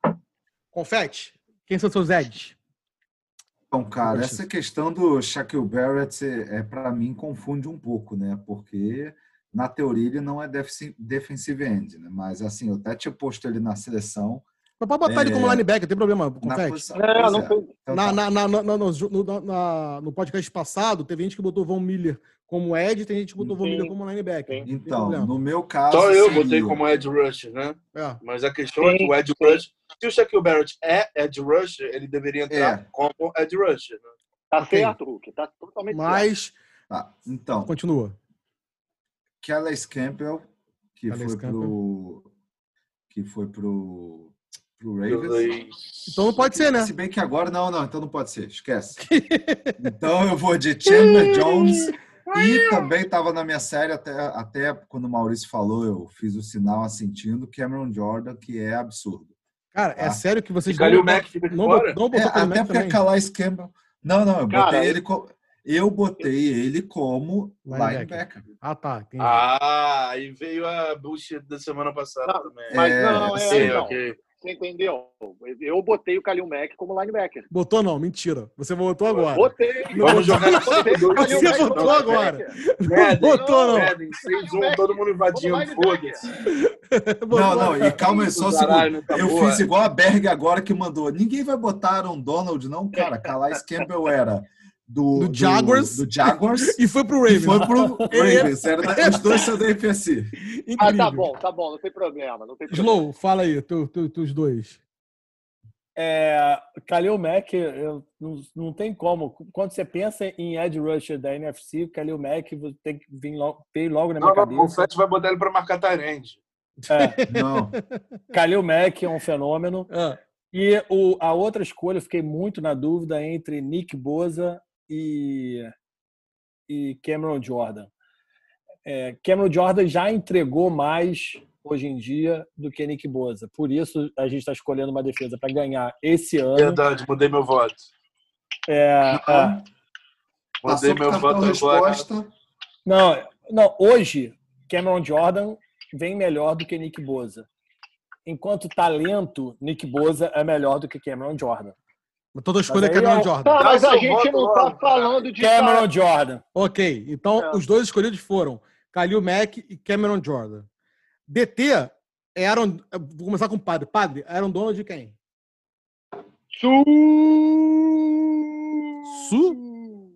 [SPEAKER 1] Confete. Quem são seus Eds?
[SPEAKER 4] Então, cara, essa questão do Shaquille Barrett, é, para mim, confunde um pouco, né? Porque, na teoria, ele não é defensive end, né? Mas, assim, eu até tinha posto ele na seleção.
[SPEAKER 1] Mas pode botar ele como
[SPEAKER 4] É.
[SPEAKER 1] linebacker, não tem problema,
[SPEAKER 4] Na
[SPEAKER 1] confete.
[SPEAKER 4] posição.
[SPEAKER 2] É,
[SPEAKER 4] Pois
[SPEAKER 2] não
[SPEAKER 4] é.
[SPEAKER 2] tem-
[SPEAKER 4] Então,
[SPEAKER 1] Na,
[SPEAKER 4] tá.
[SPEAKER 1] na, na, na- na- no, no- na- no podcast passado, teve gente que botou Von Miller como Ed, tem gente que botou Von
[SPEAKER 2] Sim.
[SPEAKER 1] Miller como linebacker.
[SPEAKER 2] Sim.
[SPEAKER 4] Então,
[SPEAKER 1] problema.
[SPEAKER 4] no meu caso.
[SPEAKER 5] Só eu
[SPEAKER 4] seria-
[SPEAKER 5] botei como Ed Rusher, né?
[SPEAKER 1] É.
[SPEAKER 5] Mas a questão é que
[SPEAKER 2] Sim,
[SPEAKER 5] o Ed
[SPEAKER 2] sim.
[SPEAKER 5] Rush, se o Shaquille Barrett é Ed Rusher, ele deveria entrar
[SPEAKER 4] É.
[SPEAKER 5] como Ed Rusher. Né?
[SPEAKER 2] Tá
[SPEAKER 1] Ok.
[SPEAKER 2] certo, Hulk. Tá totalmente certo.
[SPEAKER 1] Mas,
[SPEAKER 4] Tá, então,
[SPEAKER 1] continua.
[SPEAKER 4] Calais Campbell, que
[SPEAKER 1] Calais
[SPEAKER 4] foi pro. Que foi pro. Pro Ravens.
[SPEAKER 1] Então não pode ser, né?
[SPEAKER 4] Se bem que agora não, não, então não pode ser, esquece. (laughs) Então eu vou de Chandler Jones e também estava na minha série até, até quando o Maurício falou, eu fiz o sinal assentindo Cameron Jordan, que é absurdo.
[SPEAKER 1] Cara, é
[SPEAKER 4] Ah.
[SPEAKER 1] sério que vocês
[SPEAKER 5] E
[SPEAKER 1] não,
[SPEAKER 5] fica de
[SPEAKER 1] não, não botou
[SPEAKER 4] É, até
[SPEAKER 1] Mack
[SPEAKER 4] porque
[SPEAKER 1] também?
[SPEAKER 4] Calais Campbell. Não, não, eu
[SPEAKER 2] Cara,
[SPEAKER 4] botei ele como. Eu botei ele como
[SPEAKER 1] Linebacker.
[SPEAKER 4] linebacker.
[SPEAKER 1] Ah, tá. Entendi.
[SPEAKER 5] Ah, aí veio a bullshit da semana passada
[SPEAKER 2] Não,
[SPEAKER 5] também.
[SPEAKER 2] Mas
[SPEAKER 4] É,
[SPEAKER 2] não, é,
[SPEAKER 5] Sim,
[SPEAKER 2] então,
[SPEAKER 5] ok.
[SPEAKER 2] Você entendeu? Eu botei o Kalil Mack como linebacker.
[SPEAKER 1] Botou não, mentira. Você botou agora.
[SPEAKER 2] Botei.
[SPEAKER 5] Vamos jogar na
[SPEAKER 2] Botei o
[SPEAKER 5] Você
[SPEAKER 1] botou agora.
[SPEAKER 2] linebacker.
[SPEAKER 5] Madden,
[SPEAKER 1] botou, não.
[SPEAKER 5] Madden, 6-1, todo mundo invadindo, foda-se. (laughs)
[SPEAKER 4] Não, não, e calma aí, só um segundo.
[SPEAKER 5] Tá
[SPEAKER 4] Eu fiz igual a Berg agora que mandou. Ninguém vai botar Aaron Donald, não, cara. Calais Campbell era do,
[SPEAKER 1] Do Jaguars.
[SPEAKER 4] Do, Jaguars. (laughs)
[SPEAKER 1] E foi pro Ravens.
[SPEAKER 4] foi pro (laughs) Ravens. Era os dois são da FSC.
[SPEAKER 1] Incrível.
[SPEAKER 2] Ah, tá bom, tá bom, não tem problema. Não tem problema.
[SPEAKER 1] Slow, fala aí, tu, tu, tu- os dois.
[SPEAKER 3] É, Kalil Mack, eu, não, não tem como. Quando você pensa em Ed Rusher da NFC, o Kalil Mack tem que vir logo, veio logo na minha
[SPEAKER 5] Não, o
[SPEAKER 3] cabeça.
[SPEAKER 5] Fett vai botar ele pra marcar Tyrande.
[SPEAKER 3] É,
[SPEAKER 4] Não. (laughs)
[SPEAKER 3] Kalil Mack é um fenômeno.
[SPEAKER 1] Ah,
[SPEAKER 3] E o, a outra escolha, eu fiquei muito na dúvida entre Nick Boza e, e Cameron Jordan. É, Cameron Jordan já entregou mais hoje em dia do que Nick Boza. Por isso, a gente está escolhendo uma defesa para ganhar esse ano.
[SPEAKER 5] Verdade, mudei meu voto.
[SPEAKER 3] É, é.
[SPEAKER 5] Mudei meu voto agora.
[SPEAKER 3] Não, não, hoje Cameron Jordan vem melhor do que Nick Boza. Enquanto talento, Nick Boza é melhor do que Cameron Jordan.
[SPEAKER 1] Mas toda escolha é Cameron
[SPEAKER 3] é
[SPEAKER 1] Jordan.
[SPEAKER 2] Tá, mas
[SPEAKER 5] Dá
[SPEAKER 2] a gente não tá falando de.
[SPEAKER 3] Cameron Jordan.
[SPEAKER 1] Ok, então
[SPEAKER 2] É.
[SPEAKER 1] os dois escolhidos foram Kalil Mack e Cameron Jordan. DT, é Aaron, vou começar com o padre. Padre, Aaron Donald de quem?
[SPEAKER 2] Su.
[SPEAKER 1] Su?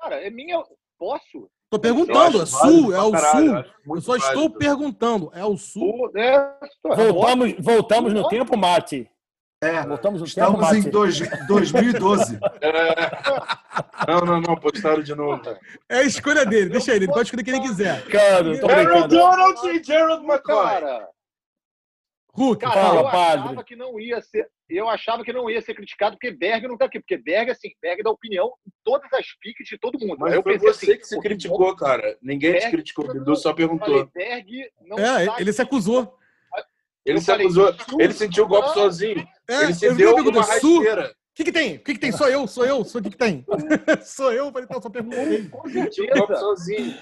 [SPEAKER 2] Cara, é minha. Posso?
[SPEAKER 1] Tô perguntando, é Sul, é o
[SPEAKER 5] caralho,
[SPEAKER 1] Sul. Eu só estou
[SPEAKER 5] válido.
[SPEAKER 1] perguntando, é o Sul?
[SPEAKER 2] Su, é,
[SPEAKER 3] Voltamos, voltamos no tempo, Mate.
[SPEAKER 4] É,
[SPEAKER 3] Voltamos no tempo,
[SPEAKER 4] estamos
[SPEAKER 3] Mate.
[SPEAKER 4] em dois, 2012.
[SPEAKER 5] É. Não, não, não, postaram de novo.
[SPEAKER 1] É a escolha dele, deixa ele, ele pode escolher quem ele quiser.
[SPEAKER 3] Brincando, tô brincando.
[SPEAKER 5] Donald e Gerald McCoy.
[SPEAKER 2] Cara,
[SPEAKER 1] Hulk,
[SPEAKER 2] cara
[SPEAKER 3] Fala,
[SPEAKER 2] eu
[SPEAKER 3] padre.
[SPEAKER 2] achava que não ia ser. Eu achava que não ia ser criticado porque Berg não tá aqui. Porque Berg, assim, Berg dá opinião em todas as piques de todo mundo.
[SPEAKER 5] Mas
[SPEAKER 2] eu
[SPEAKER 5] foi
[SPEAKER 2] pensei
[SPEAKER 5] você
[SPEAKER 2] assim,
[SPEAKER 5] que se criticou, cara. Ninguém te
[SPEAKER 2] Berg-
[SPEAKER 5] criticou. O
[SPEAKER 2] Não,
[SPEAKER 5] Bidu só
[SPEAKER 2] eu falei,
[SPEAKER 5] perguntou.
[SPEAKER 2] Berg não
[SPEAKER 1] É,
[SPEAKER 2] tá
[SPEAKER 1] ele se acusou.
[SPEAKER 5] Ele
[SPEAKER 2] Eu
[SPEAKER 5] se
[SPEAKER 2] falei,
[SPEAKER 5] acusou. Ele sentiu o golpe sozinho.
[SPEAKER 1] É,
[SPEAKER 5] Ele se deu uma
[SPEAKER 1] Sul, o
[SPEAKER 5] rasteira.
[SPEAKER 1] que que tem? O que que tem? Sou eu, sou eu, sou o que que tem? (laughs) sou eu, falei, então, só perguntei.
[SPEAKER 2] Com
[SPEAKER 5] Sentiu o golpe sozinho.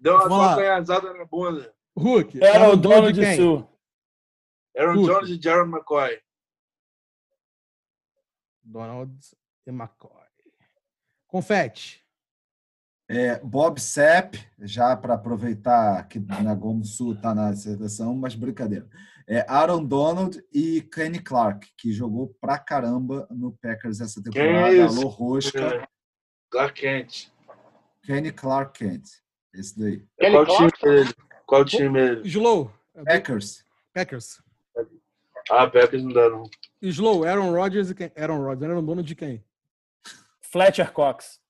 [SPEAKER 5] Deu uma,
[SPEAKER 1] Vamos lá.
[SPEAKER 5] uma canhazada na bunda.
[SPEAKER 1] Hulk,
[SPEAKER 3] Era o
[SPEAKER 1] Aaron
[SPEAKER 3] dono
[SPEAKER 1] de?
[SPEAKER 3] Sul.
[SPEAKER 5] Aaron
[SPEAKER 1] Puta.
[SPEAKER 5] Jones e Jared McCoy.
[SPEAKER 1] Donald e McCoy. Confete.
[SPEAKER 4] É, Bob Sepp, já para aproveitar que na Gomo Sul está na seleção, mas brincadeira. É Aaron Donald e Kenny Clark, que jogou pra caramba no Packers essa temporada.
[SPEAKER 5] é isso?
[SPEAKER 4] Alô, Rosca.
[SPEAKER 5] É. Clark Kent.
[SPEAKER 4] Kenny Clark Kent. Esse daí.
[SPEAKER 2] Kelly
[SPEAKER 5] Qual time dele? Qual time ele?
[SPEAKER 1] Slow.
[SPEAKER 4] Packers.
[SPEAKER 1] Packers.
[SPEAKER 5] Ah, Packers não dá, não.
[SPEAKER 1] Slow, Aaron Rodgers e quem? Aaron Rodgers, era dono de quem?
[SPEAKER 3] Fletcher Cox.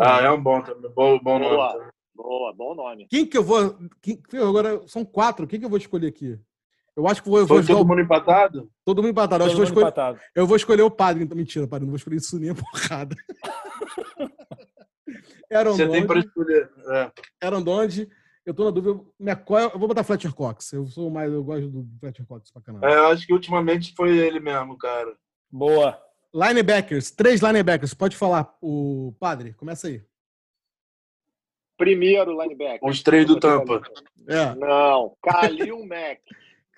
[SPEAKER 5] ah, é um bom também. Bom, bom nome.
[SPEAKER 2] Boa, bom nome.
[SPEAKER 1] Quem que eu vou. Quem, agora são quatro. Quem que eu vou escolher aqui? Eu acho que vou, eu vou
[SPEAKER 5] todo
[SPEAKER 1] o-
[SPEAKER 5] mundo empatado?
[SPEAKER 1] todo mundo empatado. Eu acho
[SPEAKER 3] Todo
[SPEAKER 1] que vou
[SPEAKER 3] mundo
[SPEAKER 1] escolher,
[SPEAKER 3] empatado.
[SPEAKER 1] eu vou escolher o padre. Então, mentira, padre. Não vou escolher isso nem a porrada. (laughs) Aaron
[SPEAKER 5] Você tem para escolher. É.
[SPEAKER 1] Aaron Donald. Eu tô na dúvida. McCoy, eu vou botar Fletcher Cox. Eu sou mais. Eu gosto do Fletcher Cox pra caramba.
[SPEAKER 5] É, eu acho que ultimamente foi ele mesmo, cara.
[SPEAKER 3] Boa.
[SPEAKER 1] Linebackers. Três linebackers. Pode falar. O padre, começa aí.
[SPEAKER 2] Primeiro linebacker.
[SPEAKER 5] Os três do Tampa.
[SPEAKER 1] É.
[SPEAKER 2] Não, Kalil Mack. (laughs)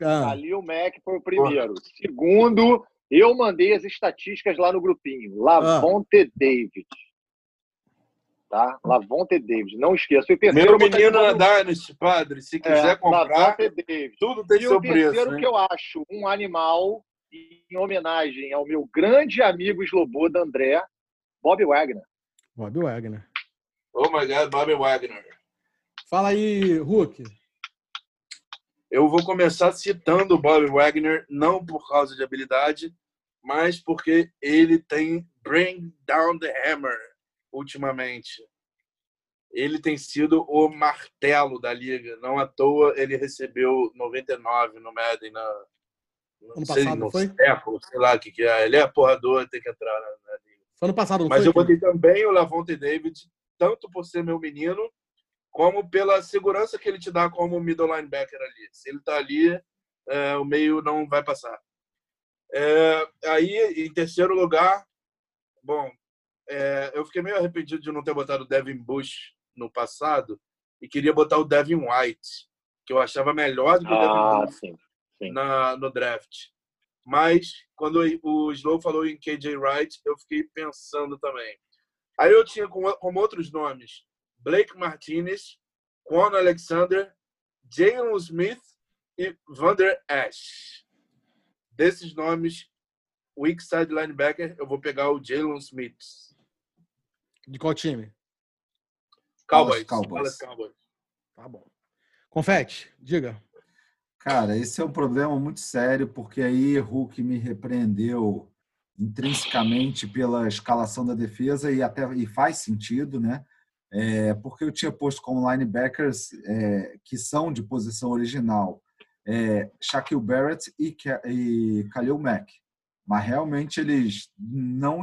[SPEAKER 1] Ah,
[SPEAKER 2] Kalil Mack foi o primeiro. Segundo, eu mandei as estatísticas lá no grupinho. Lavonte David. Tá? Lavonte David. Não esqueça. O terceiro,
[SPEAKER 5] Meu menino na Dynasty, padre. Se quiser
[SPEAKER 2] é,
[SPEAKER 5] comprar,
[SPEAKER 2] Lavonte David.
[SPEAKER 5] tudo tem
[SPEAKER 2] E
[SPEAKER 5] seu
[SPEAKER 2] o terceiro
[SPEAKER 5] preço.
[SPEAKER 2] que
[SPEAKER 5] Né?
[SPEAKER 2] eu acho um animal em homenagem ao meu grande amigo Sloboda André, Bob Wagner.
[SPEAKER 1] Bob Wagner.
[SPEAKER 5] Oh my God, Bobby Wagner.
[SPEAKER 1] Fala aí, Hulk.
[SPEAKER 5] Eu vou começar citando o Bob Wagner, não por causa de habilidade, mas porque ele tem Bring Down the Hammer ultimamente. Ele tem sido o martelo da liga. Não à toa ele recebeu 99 no Madden na não
[SPEAKER 1] Ano
[SPEAKER 5] sei,
[SPEAKER 1] passado,
[SPEAKER 5] no
[SPEAKER 1] foi?
[SPEAKER 5] século, sei lá o que, que é. Ele é porrador, tem que entrar na, na liga.
[SPEAKER 1] Foi ano passado, não
[SPEAKER 5] Mas
[SPEAKER 1] foi?
[SPEAKER 5] eu botei também o Lavonte David, tanto por ser meu menino, como pela segurança que ele te dá como middle linebacker ali. Se ele tá ali, é, o meio não vai passar. É, aí, em terceiro lugar, bom, é, eu fiquei meio arrependido de não ter botado o Devin Bush no passado e queria botar o Devin White, que eu achava melhor do que o Devin
[SPEAKER 2] Ah,
[SPEAKER 5] Bush
[SPEAKER 2] sim. sim.
[SPEAKER 5] na, no draft. Mas quando o Slow falou em KJ Wright, eu fiquei pensando também. Aí eu tinha como, como outros nomes Blake Martinez, Quan Alexander, Jalen Smith e Vander Ash. Desses nomes, weak side linebacker, eu vou pegar o Jalen Smith.
[SPEAKER 1] De qual time?
[SPEAKER 5] Cowboys.
[SPEAKER 4] Cowboys.
[SPEAKER 5] Cowboys.
[SPEAKER 1] Tá bom. Confete, diga.
[SPEAKER 4] Cara, esse é um problema muito sério, porque aí Hulk me repreendeu intrinsecamente pela escalação da defesa e até e faz sentido, né? É, porque eu tinha posto como linebackers é, que são de posição original é, Shaquille Barrett e, e Khalil Mack, mas realmente eles não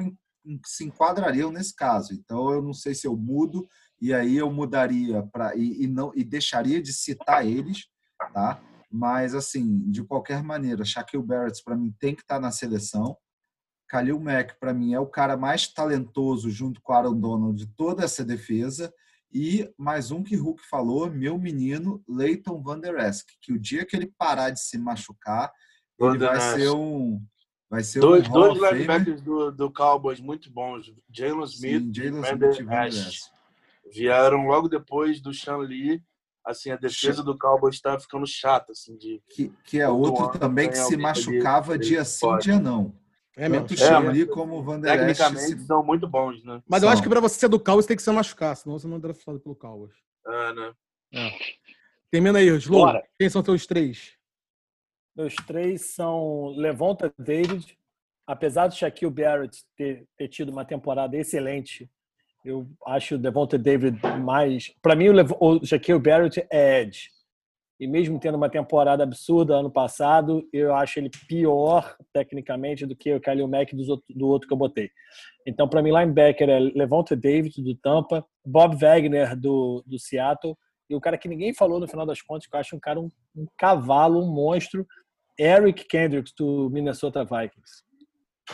[SPEAKER 4] se enquadrariam nesse caso. Então eu não sei se eu mudo e aí eu mudaria para e, e não e deixaria de citar eles, tá? Mas, assim, de qualquer maneira, Shaquille Barrett, para mim, tem que estar na seleção. Khalil Mack, para mim, é o cara mais talentoso, junto com Aaron Donald, de toda essa defesa. E mais um que Hulk falou, meu menino, Leighton Van Der Esk, que o dia que ele parar de se machucar, ele vai ser um... Vai ser
[SPEAKER 5] Dois,
[SPEAKER 4] um
[SPEAKER 5] dois linebackers do, do Cowboys muito bons. Jalen Smith
[SPEAKER 4] Sim, Jalen Van Der.
[SPEAKER 5] Esch. vieram logo depois do Sean Lee. Assim, a defesa do Cowboys está ficando chata, assim, de
[SPEAKER 4] Que, que é outro também que se
[SPEAKER 5] ali
[SPEAKER 4] machucava dia sim, dia não.
[SPEAKER 1] É mesmo.
[SPEAKER 4] Tanto o
[SPEAKER 5] É, mas
[SPEAKER 4] Lee como o Van Der Esch
[SPEAKER 5] tecnicamente
[SPEAKER 4] se-
[SPEAKER 5] são muito bons, né?
[SPEAKER 1] Mas eu acho
[SPEAKER 4] São.
[SPEAKER 1] que pra você ser do Cowboys tem que se machucar, senão você não é draftado pelo Cowboys.
[SPEAKER 5] É, né?
[SPEAKER 1] Termina aí, Slow.
[SPEAKER 2] Bora.
[SPEAKER 1] Quem são seus três?
[SPEAKER 3] Meus três são Levonta David. Apesar do Shaquille Barrett ter, ter tido uma temporada excelente, eu acho o Devonta David mais. Para mim, o, Lev- o Shaquille Barrett é Edge. E mesmo tendo uma temporada absurda ano passado, eu acho ele pior tecnicamente do que o Khalil Mack do outro que eu botei. Então, para mim, linebacker é Levonta David, do Tampa, Bob Wagner, do, do Seattle, e o cara que ninguém falou no final das contas, que eu acho um cara um, um cavalo, um monstro, Eric Kendricks, do Minnesota Vikings.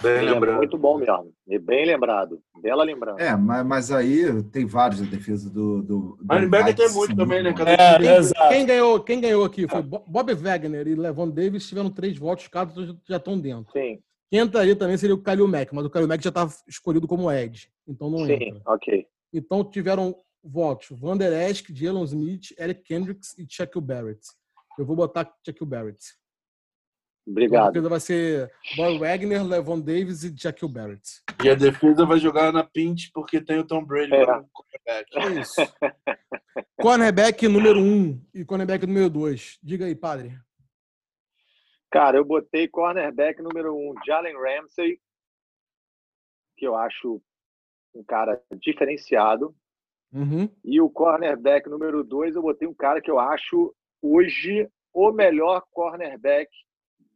[SPEAKER 5] Bem
[SPEAKER 2] Ele é
[SPEAKER 5] lembrado.
[SPEAKER 2] muito bom mesmo. E bem lembrado. Bela lembrança.
[SPEAKER 4] É, mas, mas aí tem vários da defesa do. do, do
[SPEAKER 5] Linebacker tem muito também, né? Cada
[SPEAKER 3] É,
[SPEAKER 1] Quem,
[SPEAKER 3] exato.
[SPEAKER 1] quem ganhou, quem ganhou aqui foi Bo- Bob Wagner e Levon Davis tiveram três votos, cada já estão dentro.
[SPEAKER 2] Sim,
[SPEAKER 1] Quem entraria também seria o Kalil Mack, mas o Kalil Mack já estava escolhido como Ed, então não
[SPEAKER 2] sim,
[SPEAKER 1] entra.
[SPEAKER 2] ok.
[SPEAKER 1] Então tiveram votos Van Der Esch, Jalen Smith, Eric Kendricks e Shaquille Barrett. Eu vou botar Shaquille Barrett. Então, a
[SPEAKER 2] Obrigado.
[SPEAKER 1] defesa vai ser Bob Wagner, Levon Davis e Shaquille Barrett.
[SPEAKER 5] E a defesa vai jogar na pinch porque tem o Tom Brady
[SPEAKER 2] É.
[SPEAKER 5] como quarterback.
[SPEAKER 1] É isso. cornerback número um e cornerback número dois. Diga aí, padre.
[SPEAKER 2] Cara, eu botei cornerback número um, Jalen Ramsey, que eu acho um cara diferenciado.
[SPEAKER 1] Uhum.
[SPEAKER 2] E o cornerback número dois, eu botei um cara que eu acho hoje o melhor cornerback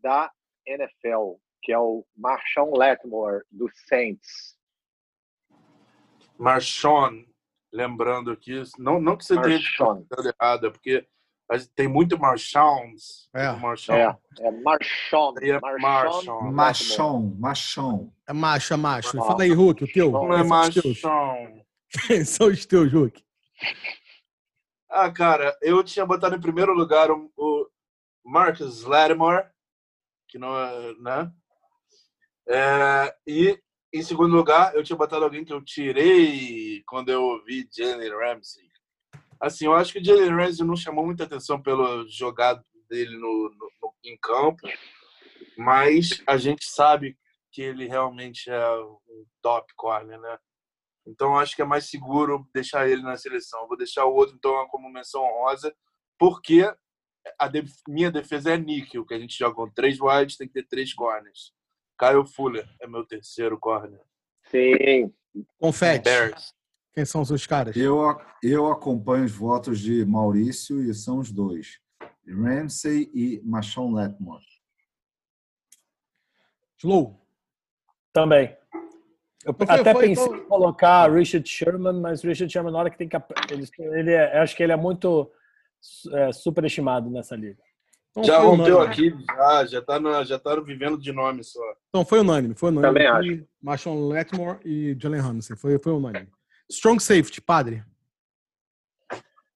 [SPEAKER 2] da NFL, que é o Marshawn Lattimore, do Saints.
[SPEAKER 5] Marshawn, lembrando aqui, não, não que você tenha
[SPEAKER 2] Marshawn.
[SPEAKER 5] entendido errado, é porque tem muito Marshawns.
[SPEAKER 1] É.
[SPEAKER 5] Marshawn.
[SPEAKER 2] É, é Marshawn.
[SPEAKER 5] É
[SPEAKER 2] Marshawn.
[SPEAKER 5] Marshawn.
[SPEAKER 4] Machão, machão.
[SPEAKER 1] É macho, é macho.
[SPEAKER 2] Ah.
[SPEAKER 1] Fala aí, Hulk, o teu.
[SPEAKER 5] Não é
[SPEAKER 1] Quem são os teus?
[SPEAKER 5] Marshawm.
[SPEAKER 1] Quem (laughs) são os teus, Hulk?
[SPEAKER 5] Ah, cara, eu tinha botado em primeiro lugar o, o Marcus Lattimore, que não é, né? É, e em segundo lugar, eu tinha botado alguém que eu tirei quando eu ouvi Jalen Ramsey. Assim, eu acho que o Jalen Ramsey não chamou muita atenção pelo jogado dele no, no- no- em campo, mas a gente sabe que ele realmente é um top corner, né? Então, acho que é mais seguro deixar ele na seleção. Vou deixar o outro, então, como menção honrosa, porque a de- minha defesa é níquel, que a gente joga com três wides, tem que ter três corners. Kyle Fuller é meu terceiro corner.
[SPEAKER 2] Sim.
[SPEAKER 1] Confete.
[SPEAKER 5] Bears.
[SPEAKER 1] Quem são os seus caras?
[SPEAKER 4] Eu, eu acompanho os votos de Maurício e são os dois. Ramsey e Machon Letmore.
[SPEAKER 1] Slow.
[SPEAKER 3] Também. Eu
[SPEAKER 1] foi-
[SPEAKER 3] até
[SPEAKER 1] foi,
[SPEAKER 3] pensei
[SPEAKER 1] então-
[SPEAKER 3] em colocar Richard Sherman, mas Richard Sherman, na hora que tem que. Ele, ele é, acho que ele é muito é, superestimado nessa liga.
[SPEAKER 1] Então
[SPEAKER 5] Já rompeu
[SPEAKER 1] unânime.
[SPEAKER 5] aqui, já, já tá, na, já tá vivendo de nome só.
[SPEAKER 1] Então foi unânime. Foi unânime.
[SPEAKER 2] Também
[SPEAKER 1] Aqui, Marshawn Letmore e Jalen Ramsey. Foi, foi unânime. Strong safety, padre.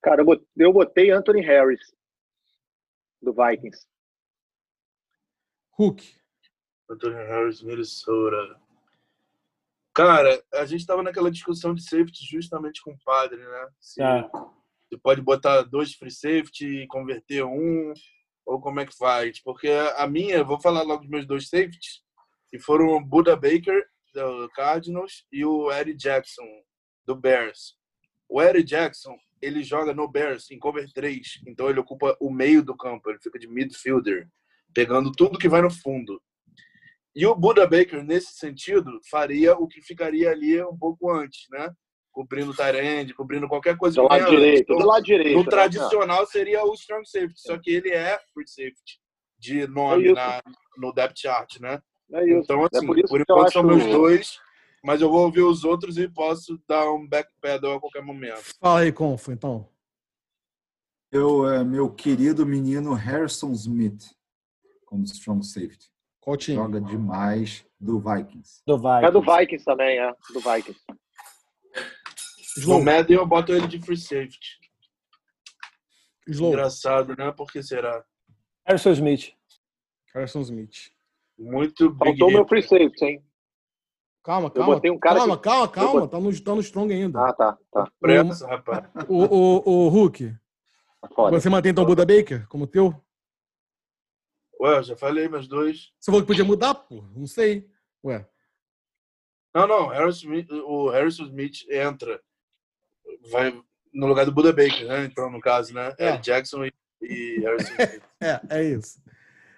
[SPEAKER 2] Cara, eu bot- eu botei Anthony Harris, do Vikings.
[SPEAKER 1] Hook.
[SPEAKER 5] Anthony Harris, Minnesota. Cara, a gente tava naquela discussão de safety justamente com o padre, né? Se
[SPEAKER 3] É.
[SPEAKER 5] você pode botar dois free safety e converter um, ou como é que faz? Porque a minha, vou falar logo dos meus dois safeties, que foram o Buda Baker, do Cardinals, e o Eddie Jackson, do Bears. O Eddie Jackson, ele joga no Bears em cover 3, então ele ocupa o meio do campo, ele fica de midfielder, pegando tudo que vai no fundo. E o Buda Baker, nesse sentido, faria o que ficaria ali um pouco antes, né? Cobrindo o Tyrande, cobrindo qualquer coisa
[SPEAKER 2] Do lado direito,
[SPEAKER 5] Então,
[SPEAKER 2] do lado direito.
[SPEAKER 5] no
[SPEAKER 2] né?
[SPEAKER 5] tradicional seria o strong safety, só que ele é free safety de nome
[SPEAKER 2] É
[SPEAKER 5] na, no depth chart, né?
[SPEAKER 2] É isso.
[SPEAKER 5] Então, assim,
[SPEAKER 2] é por isso
[SPEAKER 5] por enquanto são meus dois, mas eu vou ouvir os outros e posso dar um backpedal a qualquer momento.
[SPEAKER 1] Fala aí, Confa, então.
[SPEAKER 4] Eu, é, meu querido menino Harrison Smith, como strong safety.
[SPEAKER 1] Qual time?
[SPEAKER 4] Joga demais do Vikings.
[SPEAKER 3] Do Vikings.
[SPEAKER 2] É do Vikings também, é. Do Vikings.
[SPEAKER 5] No
[SPEAKER 1] Slow.
[SPEAKER 5] Madden eu boto ele de free safety.
[SPEAKER 1] Slow.
[SPEAKER 5] Engraçado, né? Por que será?
[SPEAKER 3] Harrison Smith.
[SPEAKER 1] Harrison Smith.
[SPEAKER 5] Muito big
[SPEAKER 2] Faltou meu free safety, hein?
[SPEAKER 1] Calma, calma.
[SPEAKER 2] um cara
[SPEAKER 1] calma,
[SPEAKER 2] que-
[SPEAKER 1] calma, calma. Tá, no, tá no strong ainda.
[SPEAKER 2] Ah, tá, tá.
[SPEAKER 5] Pressa, rapaz.
[SPEAKER 1] O, o, o Hulk,
[SPEAKER 2] Tá Foda.
[SPEAKER 1] você mantém então o Buda Baker como teu?
[SPEAKER 5] Ué, eu já falei meus dois.
[SPEAKER 1] Você falou que podia mudar, pô? Não sei. Ué.
[SPEAKER 5] Não, não. Harrison Smith- o Harrison Smith entra. Vai no lugar do Buda Baker, né? Então, no caso, né?
[SPEAKER 1] É.
[SPEAKER 5] É. Jackson e, e Harrison Smith. (laughs)
[SPEAKER 1] É, é isso.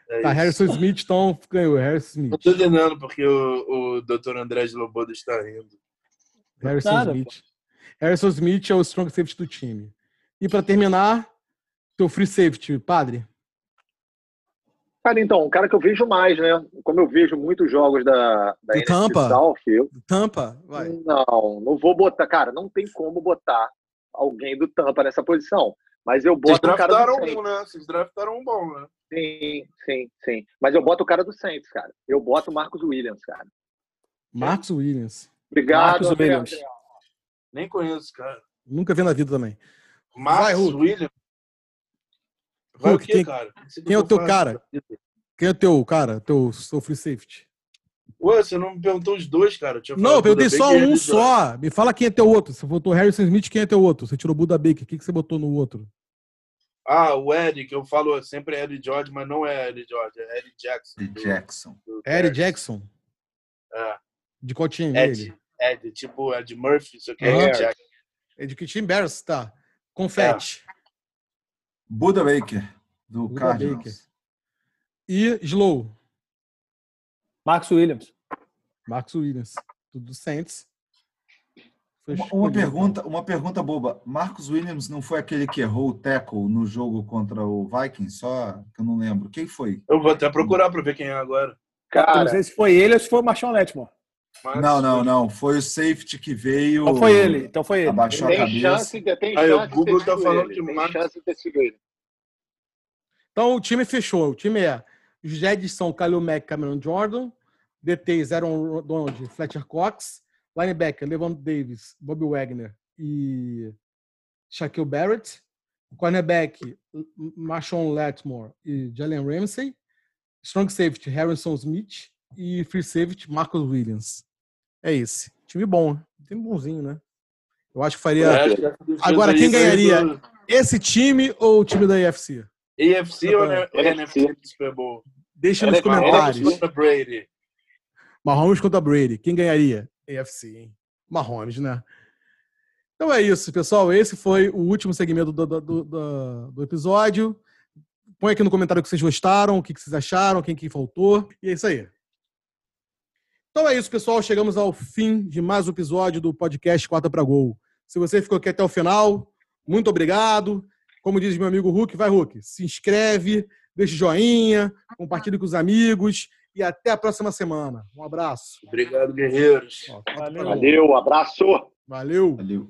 [SPEAKER 5] É
[SPEAKER 1] Tá,
[SPEAKER 5] isso.
[SPEAKER 1] Harrison Smith, então ganhou. Harrison
[SPEAKER 5] Não
[SPEAKER 1] Smith.
[SPEAKER 5] tô entendendo porque o, o Dr. André de Loboda está rindo.
[SPEAKER 1] Harrison
[SPEAKER 3] Nada,
[SPEAKER 1] Smith. Harrison Smith é o strong safety do time. E pra terminar, teu free safety, padre.
[SPEAKER 2] Cara, então, um cara que eu vejo mais, né? Como eu vejo muitos jogos da, da
[SPEAKER 1] Do
[SPEAKER 2] NFC
[SPEAKER 1] Tampa?
[SPEAKER 2] South, eu,
[SPEAKER 1] Tampa, vai.
[SPEAKER 2] não, não vou botar, cara, não tem como botar alguém do Tampa nessa posição. Mas eu
[SPEAKER 5] Vocês
[SPEAKER 2] boto o cara do
[SPEAKER 5] draftaram
[SPEAKER 2] Saints.
[SPEAKER 5] um, né? Vocês draftaram um bom, né?
[SPEAKER 2] Sim, sim, sim. Mas eu boto o cara do Saints, cara. Eu boto o Marcos Williams, cara.
[SPEAKER 1] Marcos Williams.
[SPEAKER 2] Obrigado,
[SPEAKER 3] Marcos
[SPEAKER 2] André.
[SPEAKER 3] Williams.
[SPEAKER 5] Nem conheço, cara.
[SPEAKER 1] Nunca vi na vida também.
[SPEAKER 5] Marcos
[SPEAKER 1] Hulk.
[SPEAKER 5] Williams. Vai
[SPEAKER 1] Hulk,
[SPEAKER 5] o quê,
[SPEAKER 1] quem-
[SPEAKER 5] cara?
[SPEAKER 1] Quem é o teu cara? Quem é o teu, cara? Teu, free safety?
[SPEAKER 5] Ué, você não me perguntou os dois, cara. Eu
[SPEAKER 1] Não, eu perguntei só um
[SPEAKER 5] Jones.
[SPEAKER 1] só. Me fala quem é teu outro. Você botou Harrison Smith, quem é teu outro? Você tirou Buda Baker. O que, que você botou no outro?
[SPEAKER 5] Ah, o Eddie, que eu falo sempre é Eddie George, mas não é Eddie George, é Eddie Jackson. Do-
[SPEAKER 4] Jackson.
[SPEAKER 5] do
[SPEAKER 1] Eric. Jackson.
[SPEAKER 5] É,
[SPEAKER 1] De qual time
[SPEAKER 5] Ed,
[SPEAKER 1] ele?
[SPEAKER 5] Ed, tipo Ed Murphy, isso aqui é. Ed Jackson.
[SPEAKER 1] É de que time? Bears, tá. Confete.
[SPEAKER 4] Buda Baker, do
[SPEAKER 1] Buda
[SPEAKER 4] Cardinals.
[SPEAKER 1] Baker. E Slow.
[SPEAKER 3] Marcos Williams.
[SPEAKER 1] Marcos Williams. Tudo do Saints.
[SPEAKER 4] Uma, uma pergunta, uma pergunta boba. Marcos Williams não foi aquele que errou o tackle no jogo contra o Vikings? Só que eu não lembro. Quem foi?
[SPEAKER 5] Eu vou até procurar para ver quem é agora.
[SPEAKER 3] Eu não
[SPEAKER 2] Cara,
[SPEAKER 3] sei se foi ele ou se foi o Marshall Letmore.
[SPEAKER 5] Mas-
[SPEAKER 4] Não, não, não. Foi o safety que veio.
[SPEAKER 3] Então foi ele. Então foi ele.
[SPEAKER 4] Abaixou a
[SPEAKER 2] tem
[SPEAKER 4] cabeça.
[SPEAKER 2] chance, de- tem
[SPEAKER 5] Aí, o
[SPEAKER 2] chance
[SPEAKER 5] Google tá
[SPEAKER 2] sido
[SPEAKER 5] falando
[SPEAKER 2] ele,
[SPEAKER 5] que
[SPEAKER 2] tem
[SPEAKER 5] Marcos-
[SPEAKER 2] chance de ter sido ele.
[SPEAKER 1] Então o time fechou. O time é. Jets são Kalil Mack, Cameron Jordan. DTs Aaron Donald, Fletcher Cox. Linebacker, Levon Davis, Bobby Wagner e Shaquille Barrett. Cornerback, Marshawn Letmore e Jalen Ramsey. Strong safety, Harrison Smith. E free safety, Marcus Williams. É esse. Time bom. Time bonzinho, né? Eu acho que faria
[SPEAKER 5] É,
[SPEAKER 1] Agora, quem ganharia?
[SPEAKER 5] do
[SPEAKER 1] esse time ou o time da IFC?
[SPEAKER 5] AFC ou
[SPEAKER 1] É.
[SPEAKER 5] NFC do Super Bowl?
[SPEAKER 1] Deixa nos
[SPEAKER 2] É
[SPEAKER 1] comentários.
[SPEAKER 5] Mahomes contra Brady.
[SPEAKER 1] Mahomes contra Brady. Quem ganharia? AFC, hein? Mahomes, né? Então é isso, pessoal. Esse foi o último segmento do, do, do- do- do episódio. Põe aqui no comentário o que vocês gostaram, o que vocês acharam, quem que faltou. E é isso aí. Então é isso, pessoal. Chegamos ao fim de mais um episódio do podcast Quarta para Gol. Se você ficou aqui até o final, muito obrigado. Como diz meu amigo Hulk, vai Hulk, se inscreve, deixa joinha, compartilhe com os amigos e até a próxima semana. Um abraço.
[SPEAKER 5] Obrigado, guerreiros.
[SPEAKER 1] Ó, pra
[SPEAKER 3] Valeu.
[SPEAKER 2] Valeu, abraço!
[SPEAKER 1] Valeu.
[SPEAKER 4] Valeu.